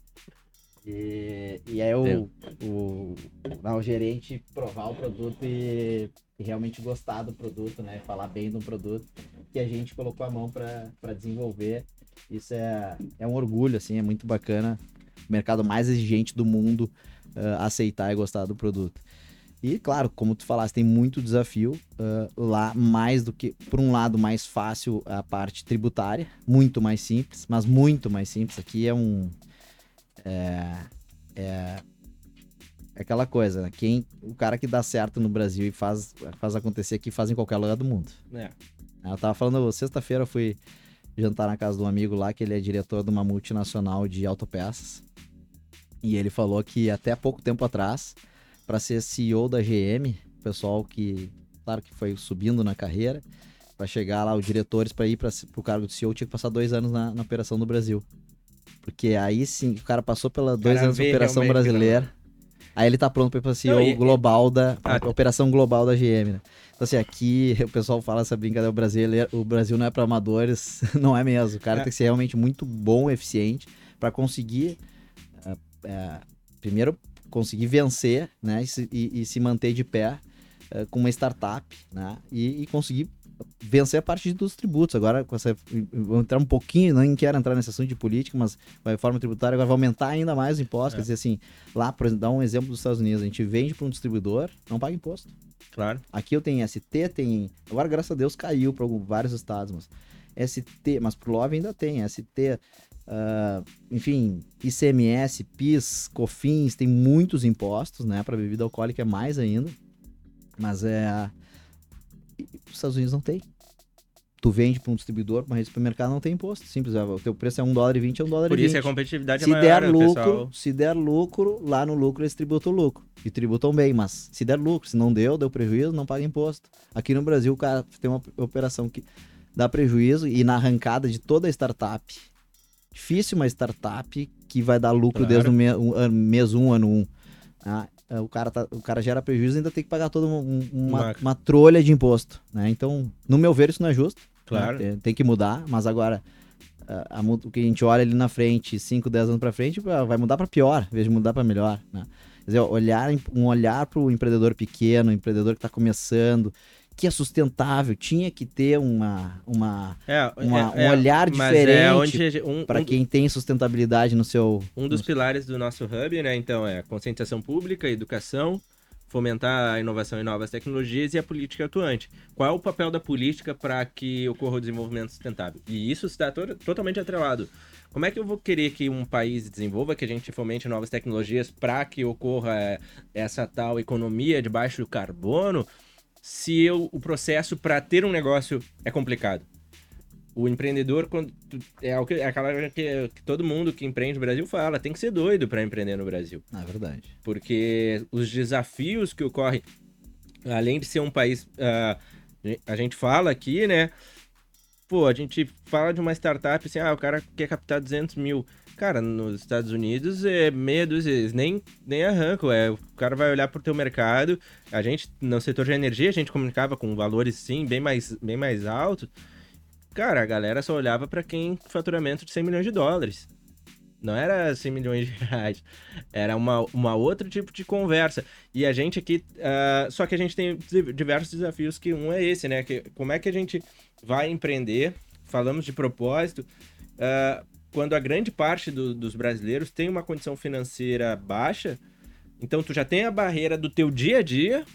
E, e aí o, o, o gerente provar o produto e, e realmente gostar do produto, né? Falar bem do produto que a gente colocou a mão para desenvolver. Isso é, é um orgulho, assim, é muito bacana. O mercado mais exigente do mundo ah, aceitar e gostar do produto. E, claro, como tu falaste, tem muito desafio ah, lá, mais do que, por um lado, mais fácil a parte tributária, muito mais simples, mas muito mais simples. Aqui é um, é, é aquela coisa, né? Quem, o cara que dá certo no Brasil e faz, faz acontecer aqui, faz em qualquer lugar do mundo. É. Eu tava falando, sexta-feira eu fui jantar na casa de um amigo lá, que ele é diretor de uma multinacional de autopeças. E ele falou que até pouco tempo atrás, para ser CEO da GM, o pessoal que, claro que foi subindo na carreira, Para chegar lá, os diretores, para ir para o cargo de CEO, tinha que passar dois anos na, na operação do Brasil. Porque aí sim, o cara passou pela dois anos de operação brasileira. Aí ele tá pronto para ir pra CEO Não, e... global da. Ah, operação global da GM, né? Então, assim, aqui o pessoal fala essa brincadeira, o Brasil, o Brasil não é para amadores, não é mesmo. O cara é. tem que ser realmente muito bom, eficiente, para conseguir. Uh, uh, primeiro, conseguir vencer, né? E se, e, e se manter de pé uh, com uma startup, né? E, e, conseguir vencer a parte dos tributos. Agora, com essa, vou entrar um pouquinho, não quero entrar nesse assunto de política, mas a reforma tributária agora vai aumentar ainda mais os impostos. É. Quer dizer assim, lá, por exemplo, dar um exemplo dos Estados Unidos, a gente vende para um distribuidor, não paga imposto. Claro. Aqui eu tenho ST, tem. Agora, graças a Deus, caiu para vários estados, mas ST, mas pro Love ainda tem ST, uh, enfim, ICMS, PIS, COFINS, tem muitos impostos, né? Para bebida alcoólica é mais ainda. Mas é. Os Estados Unidos não tem. Tu vende para um distribuidor, para de supermercado, não tem imposto. Simples, é, o teu preço é um dólar e vinte, é um dólar Por e isso a competitividade se é maior, der lucro, pessoal... Se der lucro, lá no lucro eles tributam o lucro. E tributam bem, mas se der lucro, se não deu, deu prejuízo, não paga imposto. Aqui no Brasil, o cara tem uma operação que dá prejuízo e na arrancada de toda a startup, difícil uma startup que vai dar lucro claro. desde o mês, um, mês 1, um, ano 1. Um. Ah, é, o, cara tá, o cara gera prejuízo e ainda tem que pagar toda um, uma, uma trolha de imposto. Né? Então, no meu ver, isso não é justo. Né? Claro. Né? Tem, tem, que mudar, mas agora a, a, o que a gente olha ali na frente, 5, 10 anos para frente, vai mudar para pior, em vez de mudar para melhor. Né? Quer dizer, olhar, um olhar para o empreendedor pequeno, empreendedor que está começando, que é sustentável, tinha que ter uma, uma, é, uma é, um olhar é diferente é um, para um, quem tem sustentabilidade no seu. Um dos no... pilares do nosso hub, né? Então, é conscientização pública, educação, fomentar a inovação e novas tecnologias e a política atuante. Qual é o papel da política para que ocorra o desenvolvimento sustentável? E isso está to totalmente atrelado. Como é que eu vou querer que um país desenvolva, que a gente fomente novas tecnologias para que ocorra é, essa tal economia de baixo carbono? Se eu, o processo para ter um negócio é complicado. O empreendedor, quando é, o que, é aquela que, que, todo mundo que empreende no Brasil fala, tem que ser doido para empreender no Brasil. É verdade. Porque os desafios que ocorrem, além de ser um país. Uh, a gente fala aqui, né? Pô, a gente fala de uma startup assim, ah, o cara quer captar 200 mil. Cara, nos Estados Unidos é meia dúzia, nem, nem arrancam. É, o cara vai olhar pro teu mercado. A gente, no setor de energia, a gente comunicava com valores, sim, bem mais, bem mais altos. Cara, a galera só olhava para quem faturamento de 100 milhões de dólares. Não era 100 milhões de reais. Era uma, uma outro tipo de conversa. E a gente aqui. Uh, só que a gente tem diversos desafios, que um é esse, né? Que, como é que a gente vai empreender? Falamos de propósito. Uh, quando a grande parte do, dos brasileiros tem uma condição financeira baixa, então tu já tem a barreira do teu dia a dia,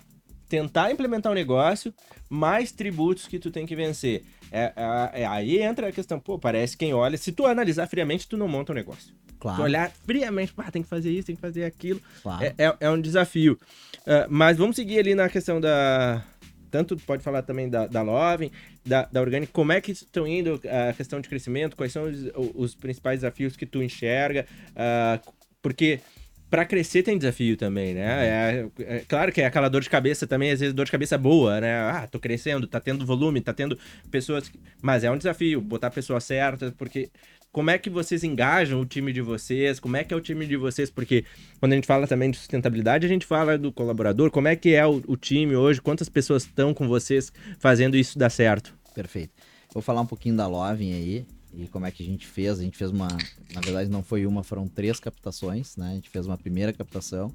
tentar implementar um negócio, mais tributos que tu tem que vencer. É, é, é, aí entra a questão, pô, parece quem olha, se tu analisar friamente, tu não monta um negócio. Claro. Tu olhar friamente, pá, tem que fazer isso, tem que fazer aquilo. Claro. É, é, é, um desafio. Uh, mas vamos seguir ali na questão da, tanto pode falar também da, da Loving, da, da Organic, como é que estão indo a questão de crescimento, quais são os, os principais desafios que tu enxerga, uh, porque para crescer tem desafio também, né? É, é, claro que é aquela dor de cabeça também, às vezes dor de cabeça boa, né? Ah, tô crescendo, tá tendo volume, tá tendo pessoas. Mas é um desafio botar pessoas certas, porque como é que vocês engajam o time de vocês? Como é que é o time de vocês? Porque quando a gente fala também de sustentabilidade, a gente fala do colaborador. Como é que é o, o time hoje? Quantas pessoas estão com vocês fazendo isso dar certo? Perfeito. Vou falar um pouquinho da Loving aí e como é que a gente fez. A gente fez uma, na verdade não foi uma, foram três captações, né? A gente fez uma primeira captação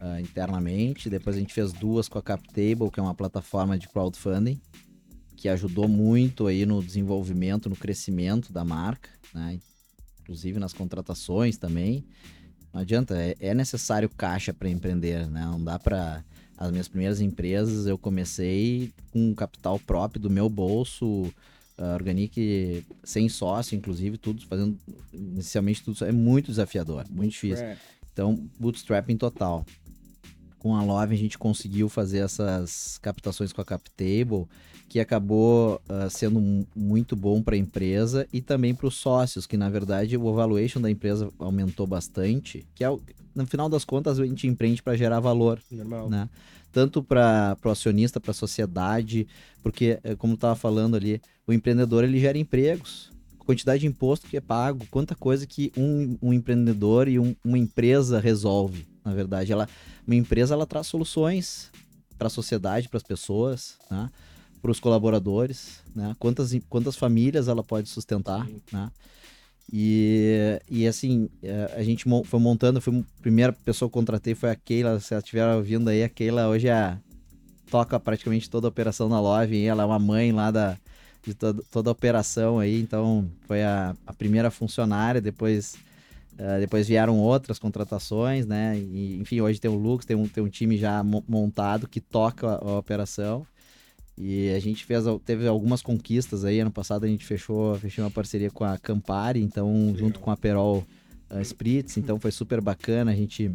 uh, internamente, depois a gente fez duas com a CapTable, que é uma plataforma de crowdfunding que ajudou muito aí no desenvolvimento, no crescimento da marca, né? Inclusive nas contratações também. Não adianta, é, é necessário caixa para empreender, né? Não dá para as minhas primeiras empresas eu comecei com um capital próprio do meu bolso, uh, Organic sem sócio, inclusive, tudo fazendo inicialmente tudo é muito desafiador, muito difícil. Então, bootstrapping total com a Love a gente conseguiu fazer essas captações com a CapTable, que acabou uh, sendo muito bom para a empresa e também para os sócios, que na verdade o valuation da empresa aumentou bastante, que é o, no final das contas a gente empreende para gerar valor, Normal. né? tanto para o acionista, para a sociedade, porque, é, como estava falando ali, o empreendedor ele gera empregos, quantidade de imposto que é pago, quanta coisa que um, um empreendedor e um, uma empresa resolve, na verdade. Ela, uma empresa ela traz soluções para a sociedade, para as pessoas, né? para os colaboradores, né? quantas, quantas famílias ela pode sustentar. Né? E, e assim, é, a gente foi montando, foi a primeira pessoa que eu contratei foi a Keila, se ela estiver ouvindo aí, a Keila hoje é, toca praticamente toda a operação na Love, ela é uma mãe lá da, de toda, toda a operação aí, então foi a, a primeira funcionária, depois, uh, depois vieram outras contratações, né, e, enfim, hoje tem o Lux, tem um, tem um time já montado que toca a, a operação, e a gente fez, teve algumas conquistas aí. Ano passado a gente fechou, fechou uma parceria com a Campari, então, junto com a Perol uh, Spritz, então foi super bacana. A gente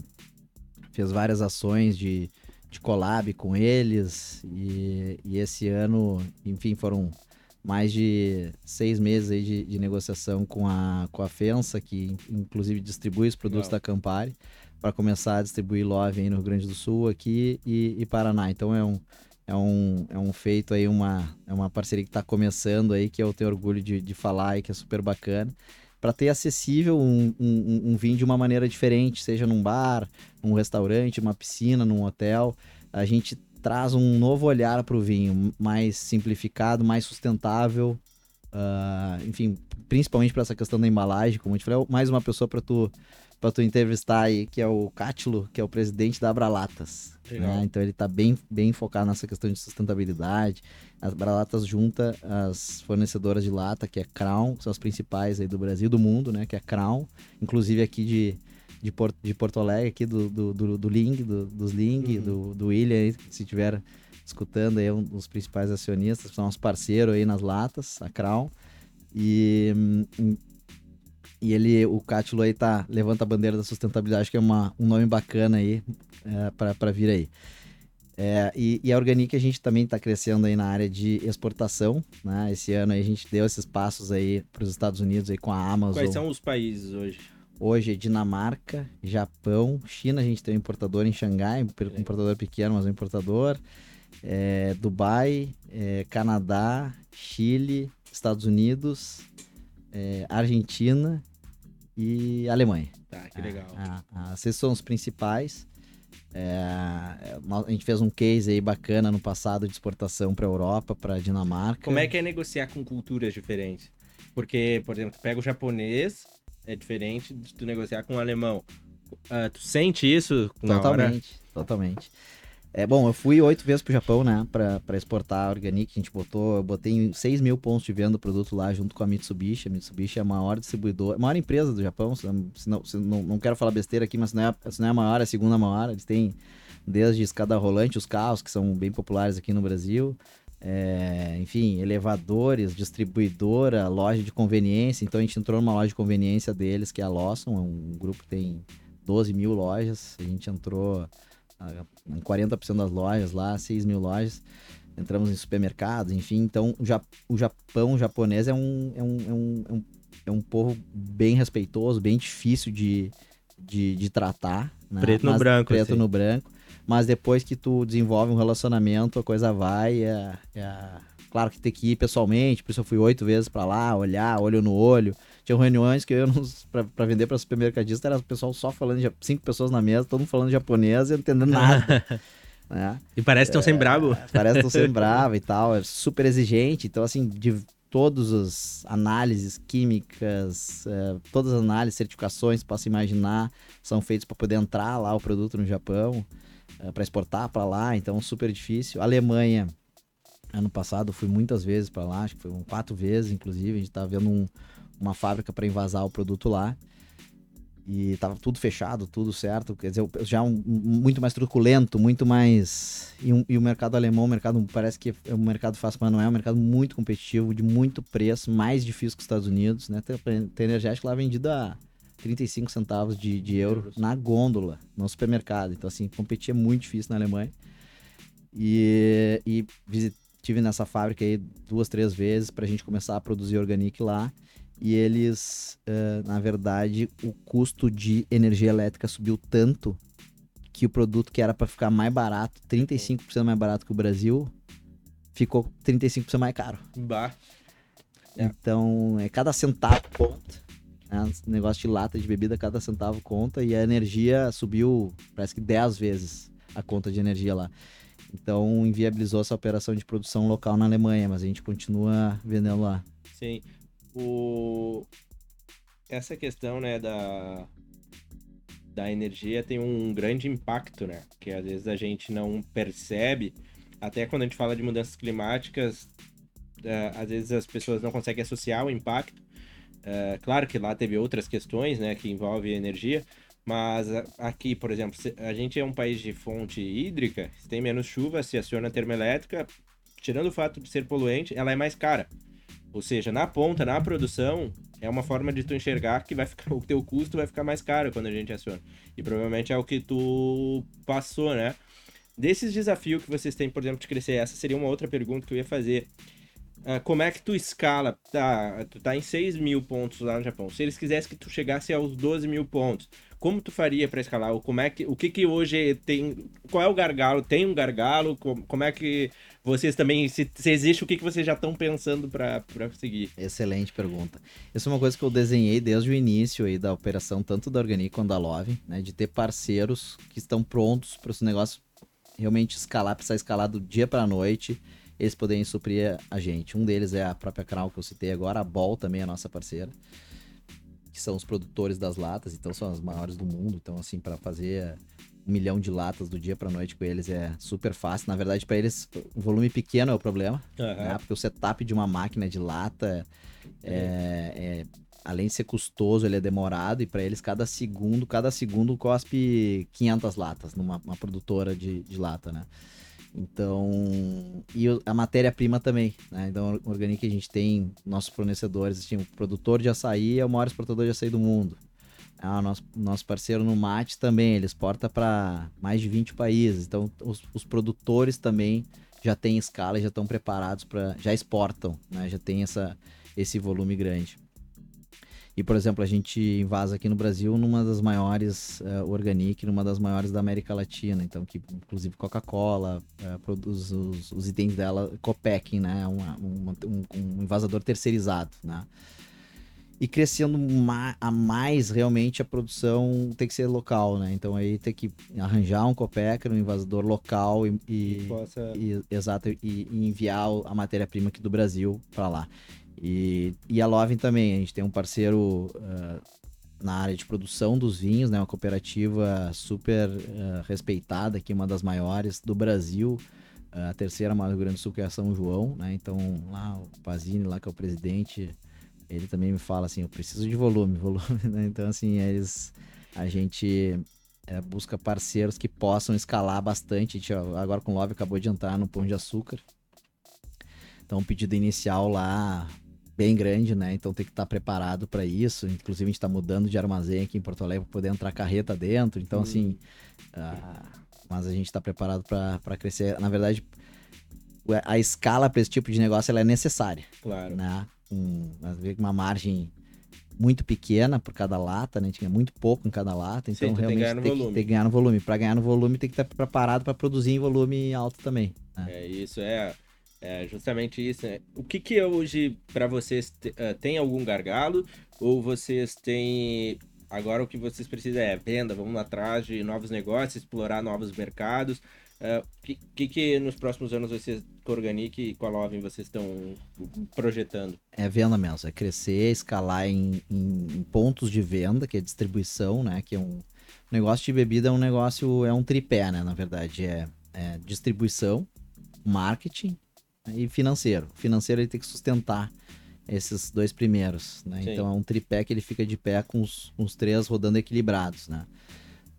fez várias ações de, de collab com eles. E, e esse ano, enfim, foram mais de seis meses aí de, de negociação com a, com a FENSA, que inclusive distribui os produtos Legal. da Campari, para começar a distribuir Love aí no Rio Grande do Sul aqui e, e Paraná. Então é um é um, é um feito aí, uma, é uma parceria que está começando aí, que eu tenho orgulho de, de falar e que é super bacana. Para ter acessível um, um, um, vinho de uma maneira diferente, seja num bar, num restaurante, numa piscina, num hotel. A gente traz um novo olhar para o vinho, mais simplificado, mais sustentável. Uh, enfim, principalmente para essa questão da embalagem, como eu te falei, é mais uma pessoa para tu para tu entrevistar aí, que é o Cátilo, que é o presidente da Abralatas. Né? Então ele está bem, bem focado nessa questão de sustentabilidade. As Abralatas junta as fornecedoras de lata, que é Crown, que são as principais aí do Brasil, do mundo, né? Que é Crown, inclusive aqui de, de, Porto, de Porto Alegre, aqui do, do, do, do Ling, do, dos Ling, uhum. do, do William, se tiver escutando aí, é um dos principais acionistas, são os parceiros aí nas latas, a Crown. E hum, e ele, o Cátilo aí tá, levanta a bandeira da sustentabilidade, que é uma, um nome bacana aí é, para vir aí. É, e, e, a Organic a gente também está crescendo aí na área de exportação, né? Esse ano aí a gente deu esses passos aí para os Estados Unidos aí com a Amazon. Quais são os países hoje? Hoje é Dinamarca, Japão, China a gente tem um importador em Xangai, um importador pequeno, mas um importador. É, Dubai, é, Canadá, Chile, Estados Unidos, é, Argentina e Alemanha. Tá, que legal. Ah, esses são os principais. É, a gente fez um case aí bacana no passado de exportação para Europa, para Dinamarca. Como é que é negociar com culturas diferentes? Porque, por exemplo, pega o japonês, é diferente de tu negociar com o alemão. Uh, tu sente isso? Totalmente, totalmente. É bom, eu fui oito vezes pro Japão, né, pra exportar Organic. A gente botou, eu botei 6 mil pontos de venda do produto lá junto com a Mitsubishi. A Mitsubishi é a maior distribuidora, a maior empresa do Japão. Se não, se não, não quero falar besteira aqui, mas se não, é, se não é a maior, é a segunda maior. Eles têm desde escada rolante, os carros que são bem populares aqui no Brasil. É, enfim, elevadores, distribuidora, loja de conveniência. Então a gente entrou numa loja de conveniência deles, que é a Lawson, é um grupo que tem 12 mil lojas. A gente entrou em 40% das lojas lá, 6 mil lojas. Entramos em supermercados, enfim. Então, o, o Japão o japonês é um, é, um, é, um, é, um, é um povo bem respeitoso, bem difícil de, de, de tratar. Né? Preto Mas, no branco. Preto assim. no branco. Mas depois que tu desenvolve um relacionamento, a coisa vai. É, é, claro que tem que ir pessoalmente, por isso eu fui oito vezes para lá, olhar, olho no olho. Tinha reuniões que eu para vender para supermercadista, era o pessoal só falando, cinco pessoas na mesa, todo mundo falando japonês e não entendendo nada. né? E parece que estão é, sem bravo. Parece que estão sem bravo e tal, é super exigente. Então, assim, de todas as análises químicas, é, todas as análises, certificações, posso imaginar, são feitas para poder entrar lá o produto no Japão, é, para exportar para lá, então super difícil. Alemanha, ano passado fui muitas vezes para lá, acho que foi quatro vezes, inclusive, a gente estava vendo um, uma fábrica para invasar o produto lá. E tava tudo fechado, tudo certo. Quer dizer, já um, muito mais truculento, muito mais. E, um, e, o mercado alemão, o mercado parece que é um mercado fácil, mas não é. um mercado muito competitivo, de muito preço, mais difícil que os Estados Unidos, né? Tem, tem energético lá vendido a 35 centavos de, de euro na gôndola, no supermercado. Então, assim, competir é muito difícil na Alemanha. E, e estive nessa fábrica aí duas, três vezes para a gente começar a produzir organic lá e eles, uh, na verdade, o custo de energia elétrica subiu tanto que o produto que era para ficar mais barato, 35% mais barato que o Brasil, ficou 35% mais caro. Bah. É. Então, é cada centavo conta. Né? Negócio de lata de bebida, cada centavo conta. E a energia subiu, parece que 10 vezes a conta de energia lá. Então, inviabilizou essa operação de produção local na Alemanha, mas a gente continua vendendo lá. Sim. O... Essa questão, né, da, da energia tem um grande impacto, né? Que às vezes a gente não percebe. Até quando a gente fala de mudanças climáticas, uh, às vezes as pessoas não conseguem associar o impacto. Uh, claro que lá teve outras questões, né, que envolvem energia, mas aqui, por exemplo, a gente é um país de fonte hídrica, se tem menos chuva, se aciona a termoelétrica, tirando o fato de ser poluente, ela é mais cara. Ou seja, na ponta, na produção, é uma forma de tu enxergar que vai ficar, o teu custo vai ficar mais caro quando a gente aciona. E provavelmente é o que tu passou, né? Desses desafios que vocês têm, por exemplo, de crescer, essa seria uma outra pergunta que eu ia fazer. Uh, como é que tu escala? Tá, tu tá em 6 mil pontos lá no Japão. Se eles quisessem que tu chegasse aos 12 mil pontos, como tu faria para escalar? Ou como é que, o que que hoje tem? Qual é o gargalo? Tem um gargalo? Como, como é que vocês também, se, se existe, o que que vocês já estão pensando para seguir? Excelente pergunta. Isso é uma coisa que eu desenhei desde o início aí da operação, tanto da Organic quanto da Love, né? De ter parceiros que estão prontos para esse negócio realmente escalar, precisar escalar do dia para a noite eles poderem suprir a gente. Um deles é a própria canal que eu citei agora, a Ball também é a nossa parceira, que são os produtores das latas, então são as maiores do mundo. Então, assim, para fazer um milhão de latas do dia para noite com eles é super fácil. Na verdade, para eles, o volume pequeno é o problema, uhum. né? porque o setup de uma máquina de lata é, é, além de ser custoso, ele é demorado e para eles cada segundo, cada segundo cospe 500 latas numa produtora de, de lata, né? Então, e a matéria-prima também, né? Então, o Organic a gente tem nossos fornecedores, assim, o produtor de açaí é o maior exportador de açaí do mundo. O nosso, nosso parceiro no mate também, ele exporta para mais de 20 países. Então, os, os produtores também já têm escala, já estão preparados para, já exportam, né? Já tem essa, esse volume grande. E, por exemplo, a gente invasa aqui no Brasil numa das maiores, uh, Organic, numa das maiores da América Latina. Então, que inclusive Coca-Cola uh, produz os, os, itens dela, Copec, né? Uma, uma, um, um invasador terceirizado, né? E crescendo a mais, realmente, a produção tem que ser local, né? Então aí tem que arranjar um Copecker, um invasador local e, e, possa... e exato, e, e enviar a matéria-prima aqui do Brasil para lá. E, e a Lovin também, a gente tem um parceiro uh, na área de produção dos vinhos, né? Uma cooperativa super uh, respeitada aqui, uma das maiores do Brasil. Uh, a terceira maior do Rio Grande do Sul, que é a São João, né? Então, lá o Pazini, lá que é o presidente, ele também me fala assim, eu preciso de volume, volume, né? Então, assim, eles... A gente é, busca parceiros que possam escalar bastante. A gente, agora com o Love acabou de entrar no Pão de Açúcar. Então, o pedido inicial lá bem grande, né? Então tem que estar preparado para isso. Inclusive a gente está mudando de armazém aqui em Porto Alegre para poder entrar carreta dentro. Então, hum. assim, uh, mas a gente está preparado para crescer. Na verdade, a escala para esse tipo de negócio ela é necessária. Claro. Né? Um, uma margem muito pequena por cada lata, né? Tinha muito pouco em cada lata, então Sim, realmente tem, tem, que, tem, que, ganhar no volume. Para ganhar no volume tem que estar preparado para produzir em volume alto também. Né? É isso, é. É justamente isso. Né? O que que hoje para vocês uh, tem algum gargalo ou vocês têm agora o que vocês precisam é venda, vamos atrás de novos negócios, explorar novos mercados. O uh, que, que, que nos próximos anos vocês com a Organic e com a Lovin vocês estão projetando? É venda mesmo, é crescer, escalar em, em, em, pontos de venda, que é distribuição, né? Que é um negócio de bebida é um negócio, é um tripé, né? Na verdade, é, é distribuição, marketing e financeiro. Financeiro ele tem que sustentar esses dois primeiros, né? Então é um tripé que ele fica de pé com os, com os três rodando equilibrados, né?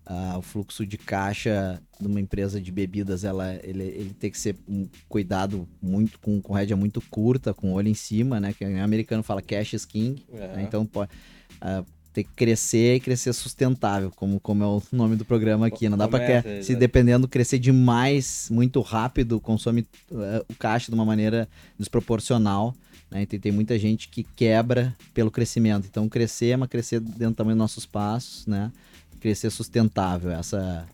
Ah, o fluxo de caixa de uma empresa de bebidas, ela, ele, ele tem que ser um cuidado muito com, com rédea muito curta, com olho em cima, né? Que o americano fala cash is king, né? Então pode, uh, ter que crescer e crescer sustentável, como, como é o nome do programa aqui. Não dá para se dependendo crescer demais, muito rápido, consome uh, o caixa de uma maneira desproporcional. Né? Então, tem muita gente que quebra pelo crescimento. Então crescer, mas crescer dentro também dos nossos passos, né? Crescer sustentável. Essa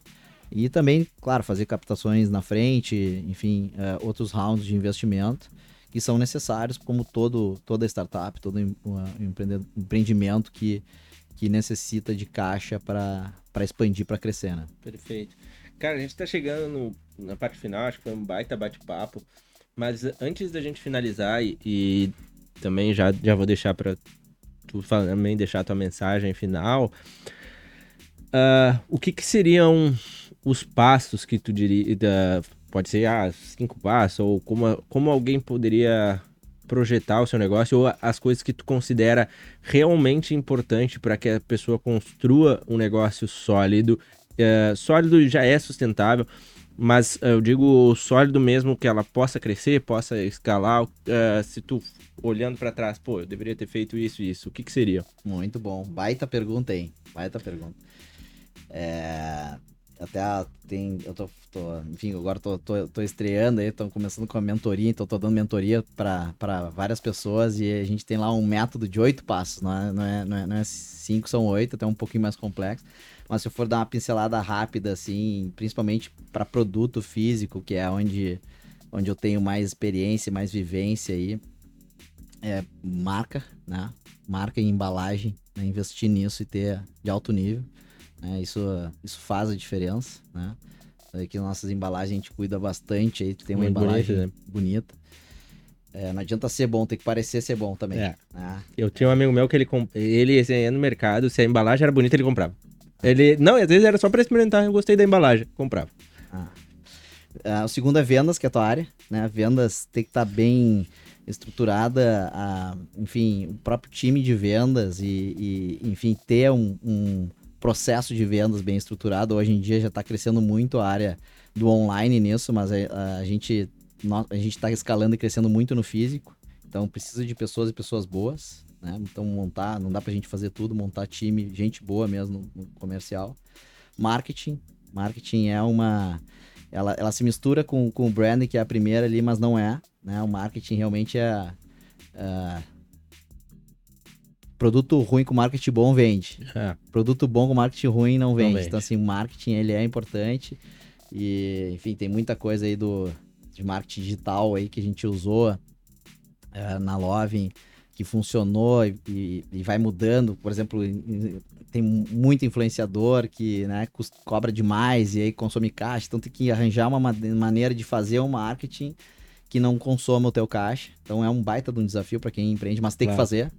E também, claro, fazer captações na frente, enfim, uh, outros rounds de investimento que são necessários, como todo, toda startup, todo empreendimento que, que necessita de caixa para expandir, para crescer, né? Perfeito. Cara, a gente está chegando no, na parte final, acho que foi um baita bate-papo, mas antes da gente finalizar e, e também já, já vou deixar para tu também deixar tua mensagem final, uh, o que, que seriam os passos que tu diria, pode ser ah, cinco passos, ou como, como alguém poderia projetar o seu negócio, ou as coisas que tu considera realmente importante para que a pessoa construa um negócio sólido. Uh, sólido já é sustentável, mas uh, eu digo sólido mesmo que ela possa crescer, possa escalar. Uh, se tu olhando para trás, pô, eu deveria ter feito isso e isso, o que, que seria? Muito bom. Baita pergunta, hein? Baita pergunta. É, até tem. Eu tô, tô, enfim, agora tô, tô, tô estreando aí, tô começando com a mentoria, então tô dando mentoria para várias pessoas e a gente tem lá um método de oito passos, não é, não é, não é, não é cinco, são oito, até um pouquinho mais complexo. Mas se eu for dar uma pincelada rápida, assim, principalmente para produto físico, que é onde, onde eu tenho mais experiência, mais vivência aí, é marca, né? Marca e embalagem, né? investir nisso e ter de alto nível. Né? Isso, isso faz a diferença, né? Aqui nossas embalagens a gente cuida bastante, aí tem uma Muito embalagem bonita. Né? bonita. É, não adianta ser bom, tem que parecer ser bom também. É. Ah. Eu tinha um amigo meu que ele, ele assim, ia no mercado, se a embalagem era bonita, ele comprava. Ele, não, às vezes era só para experimentar, eu gostei da embalagem, comprava. Ah. Ah, o segundo é vendas, que é a tua área, né? Vendas tem que estar tá bem estruturada, a, enfim, o próprio time de vendas e, e enfim, ter um, um processo de vendas bem estruturado. Hoje em dia já está crescendo muito a área do online nisso, mas a, a gente a gente está escalando e crescendo muito no físico. Então precisa de pessoas e pessoas boas, né? Então montar, não dá para a gente fazer tudo, montar time, gente boa mesmo no comercial. Marketing, marketing é uma ela, ela se mistura com, com o branding, que é a primeira ali, mas não é. Né? O marketing realmente é produto ruim com marketing bom vende. É. Produto bom com marketing ruim não vende. não vende. Então, assim, o marketing ele é importante. E, enfim, tem muita coisa aí do, de marketing digital aí que a gente usou é, na Loving que funcionou e, e, vai mudando. Por exemplo, tem muito influenciador que né, cobra demais e aí consome caixa. Então tem que arranjar uma maneira de fazer um marketing que não consoma o teu caixa. Então é um baita de um desafio para quem empreende, mas tem claro. que fazer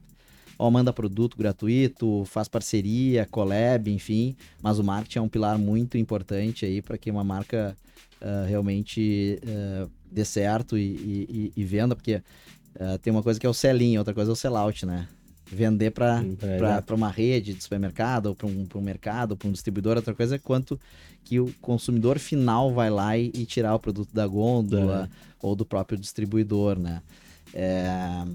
ó, manda produto gratuito, faz parceria, collab, enfim. Mas o marketing é um pilar muito importante aí para que uma marca uh, realmente uh, dê certo e, e, e venda, porque uh, tem uma coisa que é o sell-in, outra coisa é o sell-out, né? Vender para é, uma rede de supermercado, ou para um, um mercado, para um distribuidor, outra coisa é quanto que o consumidor final vai lá e, e tirar o produto da gôndola é. ou do próprio distribuidor, né? É,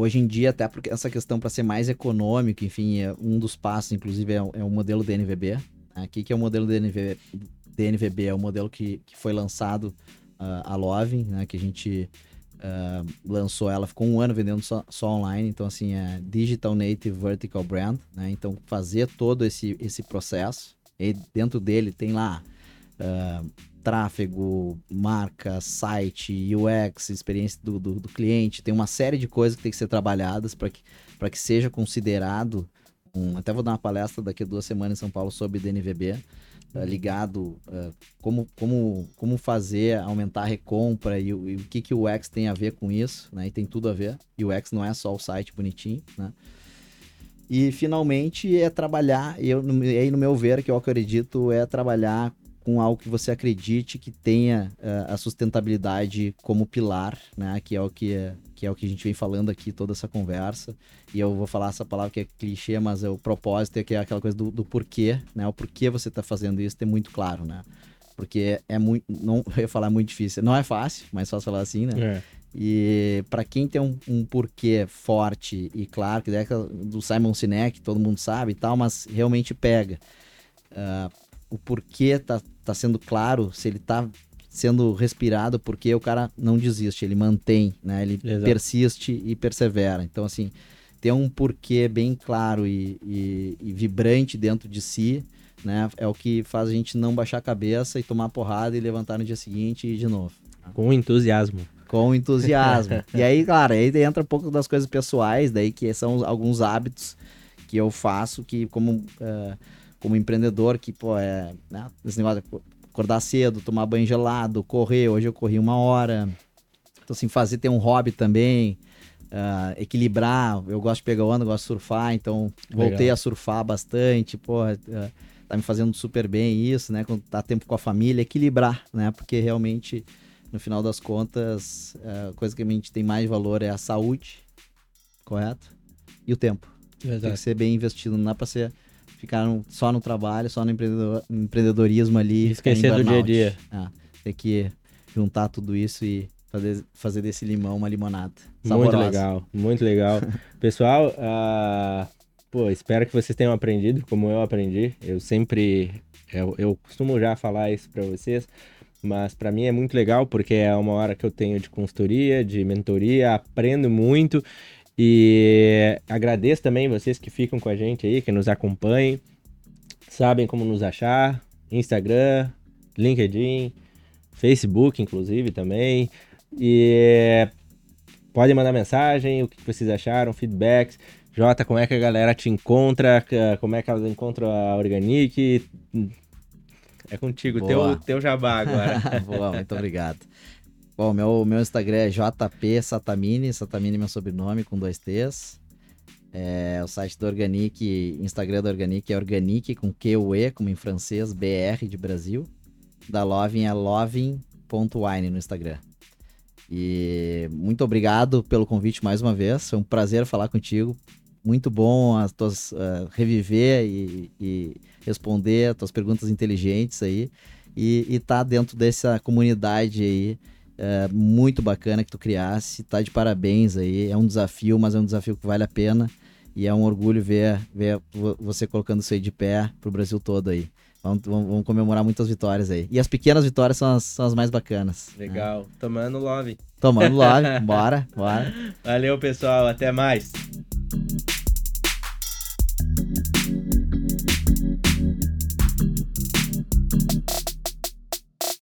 Hoje em dia, até porque essa questão para ser mais econômico, enfim, é um dos passos, inclusive, é, é o modelo DNVB. Né? Aqui que é o modelo DNVB, DNVB é o modelo que, que foi lançado uh, a Loving, né? Que a gente uh, lançou ela, ficou um ano vendendo só, só, online, então assim, é Digital Native Vertical Brand, né? Então fazer todo esse, esse processo, e dentro dele tem lá uh, tráfego, marca, site, UX, experiência do, do, do, cliente. Tem uma série de coisas que tem que ser trabalhadas para que, que seja considerado. Um, até vou dar uma palestra daqui a duas semanas em São Paulo sobre DNVB, uh, eh, ligado uh, como, como, como fazer aumentar a recompra e, e, o que, que o UX tem a ver com isso, né? E tem tudo a ver. E o UX não é só o site bonitinho, né? E finalmente é trabalhar, e eu, aí no meu ver, que eu acredito, é trabalhar com algo que você acredite que tenha uh, a sustentabilidade como pilar, né? Que é o que é, que é o que a gente vem falando aqui toda essa conversa. E eu vou falar essa palavra que é clichê, mas é o propósito, é que é aquela coisa do, do porquê, né? O porquê você está fazendo isso ter muito claro, né? Porque é muito, não eu ia falar muito difícil, não é fácil, mas só falar assim, né? É. E para quem tem um, um, porquê forte e claro, que é do Simon Sinek, todo mundo sabe e tal, mas realmente pega. Uh, o porquê tá tá sendo claro, se ele tá sendo respirado, porque o cara não desiste, ele mantém, né? Ele Exato. persiste e persevera. Então, assim, ter um porquê bem claro e, e, e, vibrante dentro de si né? É o que faz a gente não baixar a cabeça e tomar porrada e levantar no dia seguinte e ir de novo. Com entusiasmo. Com entusiasmo. e aí, claro, aí entra um pouco das coisas pessoais, daí que são alguns hábitos que eu faço que como, uh, como empreendedor, que, pô, é, né, esse negócio de acordar cedo, tomar banho gelado, correr, hoje eu corri uma hora. Então, assim, fazer ter um hobby também, uh, equilibrar, eu gosto de pegar onda, gosto de surfar, então voltei Legal. a surfar bastante, pô, uh, tá me fazendo super bem isso, né, quando tá tempo com a família, equilibrar, né, porque realmente no final das contas, a coisa que a gente tem mais valor é a saúde, correto? E o tempo. Exato. Tem que ser bem investido, não dá para ser ficar no, só no trabalho, só no empreendedor, empreendedorismo ali. Esquecer do dia a dia. É, tem que juntar tudo isso e fazer, fazer desse limão uma limonada. Saborosa. Muito legal, muito legal. Pessoal, uh, pô, espero que vocês tenham aprendido como eu aprendi. Eu sempre, eu, eu costumo já falar isso para vocês. Mas para mim é muito legal porque é uma hora que eu tenho de consultoria, de mentoria, aprendo muito e agradeço também vocês que ficam com a gente aí, que nos acompanhem, sabem como nos achar, Instagram, LinkedIn, Facebook inclusive também. E podem mandar mensagem, o que vocês acharam, feedbacks. Jota, como é que a galera te encontra? Como é que elas encontram a Organic? É contigo, teu, teu jabá agora. Boa, muito obrigado. Bom, meu, meu Instagram é JP Satamini, Satamini é meu sobrenome, com dois T's. É, o site do Organic, Instagram do Organic é Organic com Q-U-E, como em francês, BR de Brasil. Da Lovin é lovin.wine no Instagram. E muito obrigado pelo convite mais uma vez. Foi um prazer falar contigo. Muito bom as tuas uh, reviver e, e responder as tuas perguntas inteligentes aí e estar tá dentro dessa comunidade aí é, muito bacana que tu criasse, tá de parabéns aí, é um desafio, mas é um desafio que vale a pena e é um orgulho ver, ver você colocando isso aí de pé pro Brasil todo aí. Vamos, vamos, vamos comemorar muitas vitórias aí. E as pequenas vitórias são as, são as mais bacanas. Né? Legal. Né? Tomando love. Tomando love. bora, bora. Valeu, pessoal. Até mais.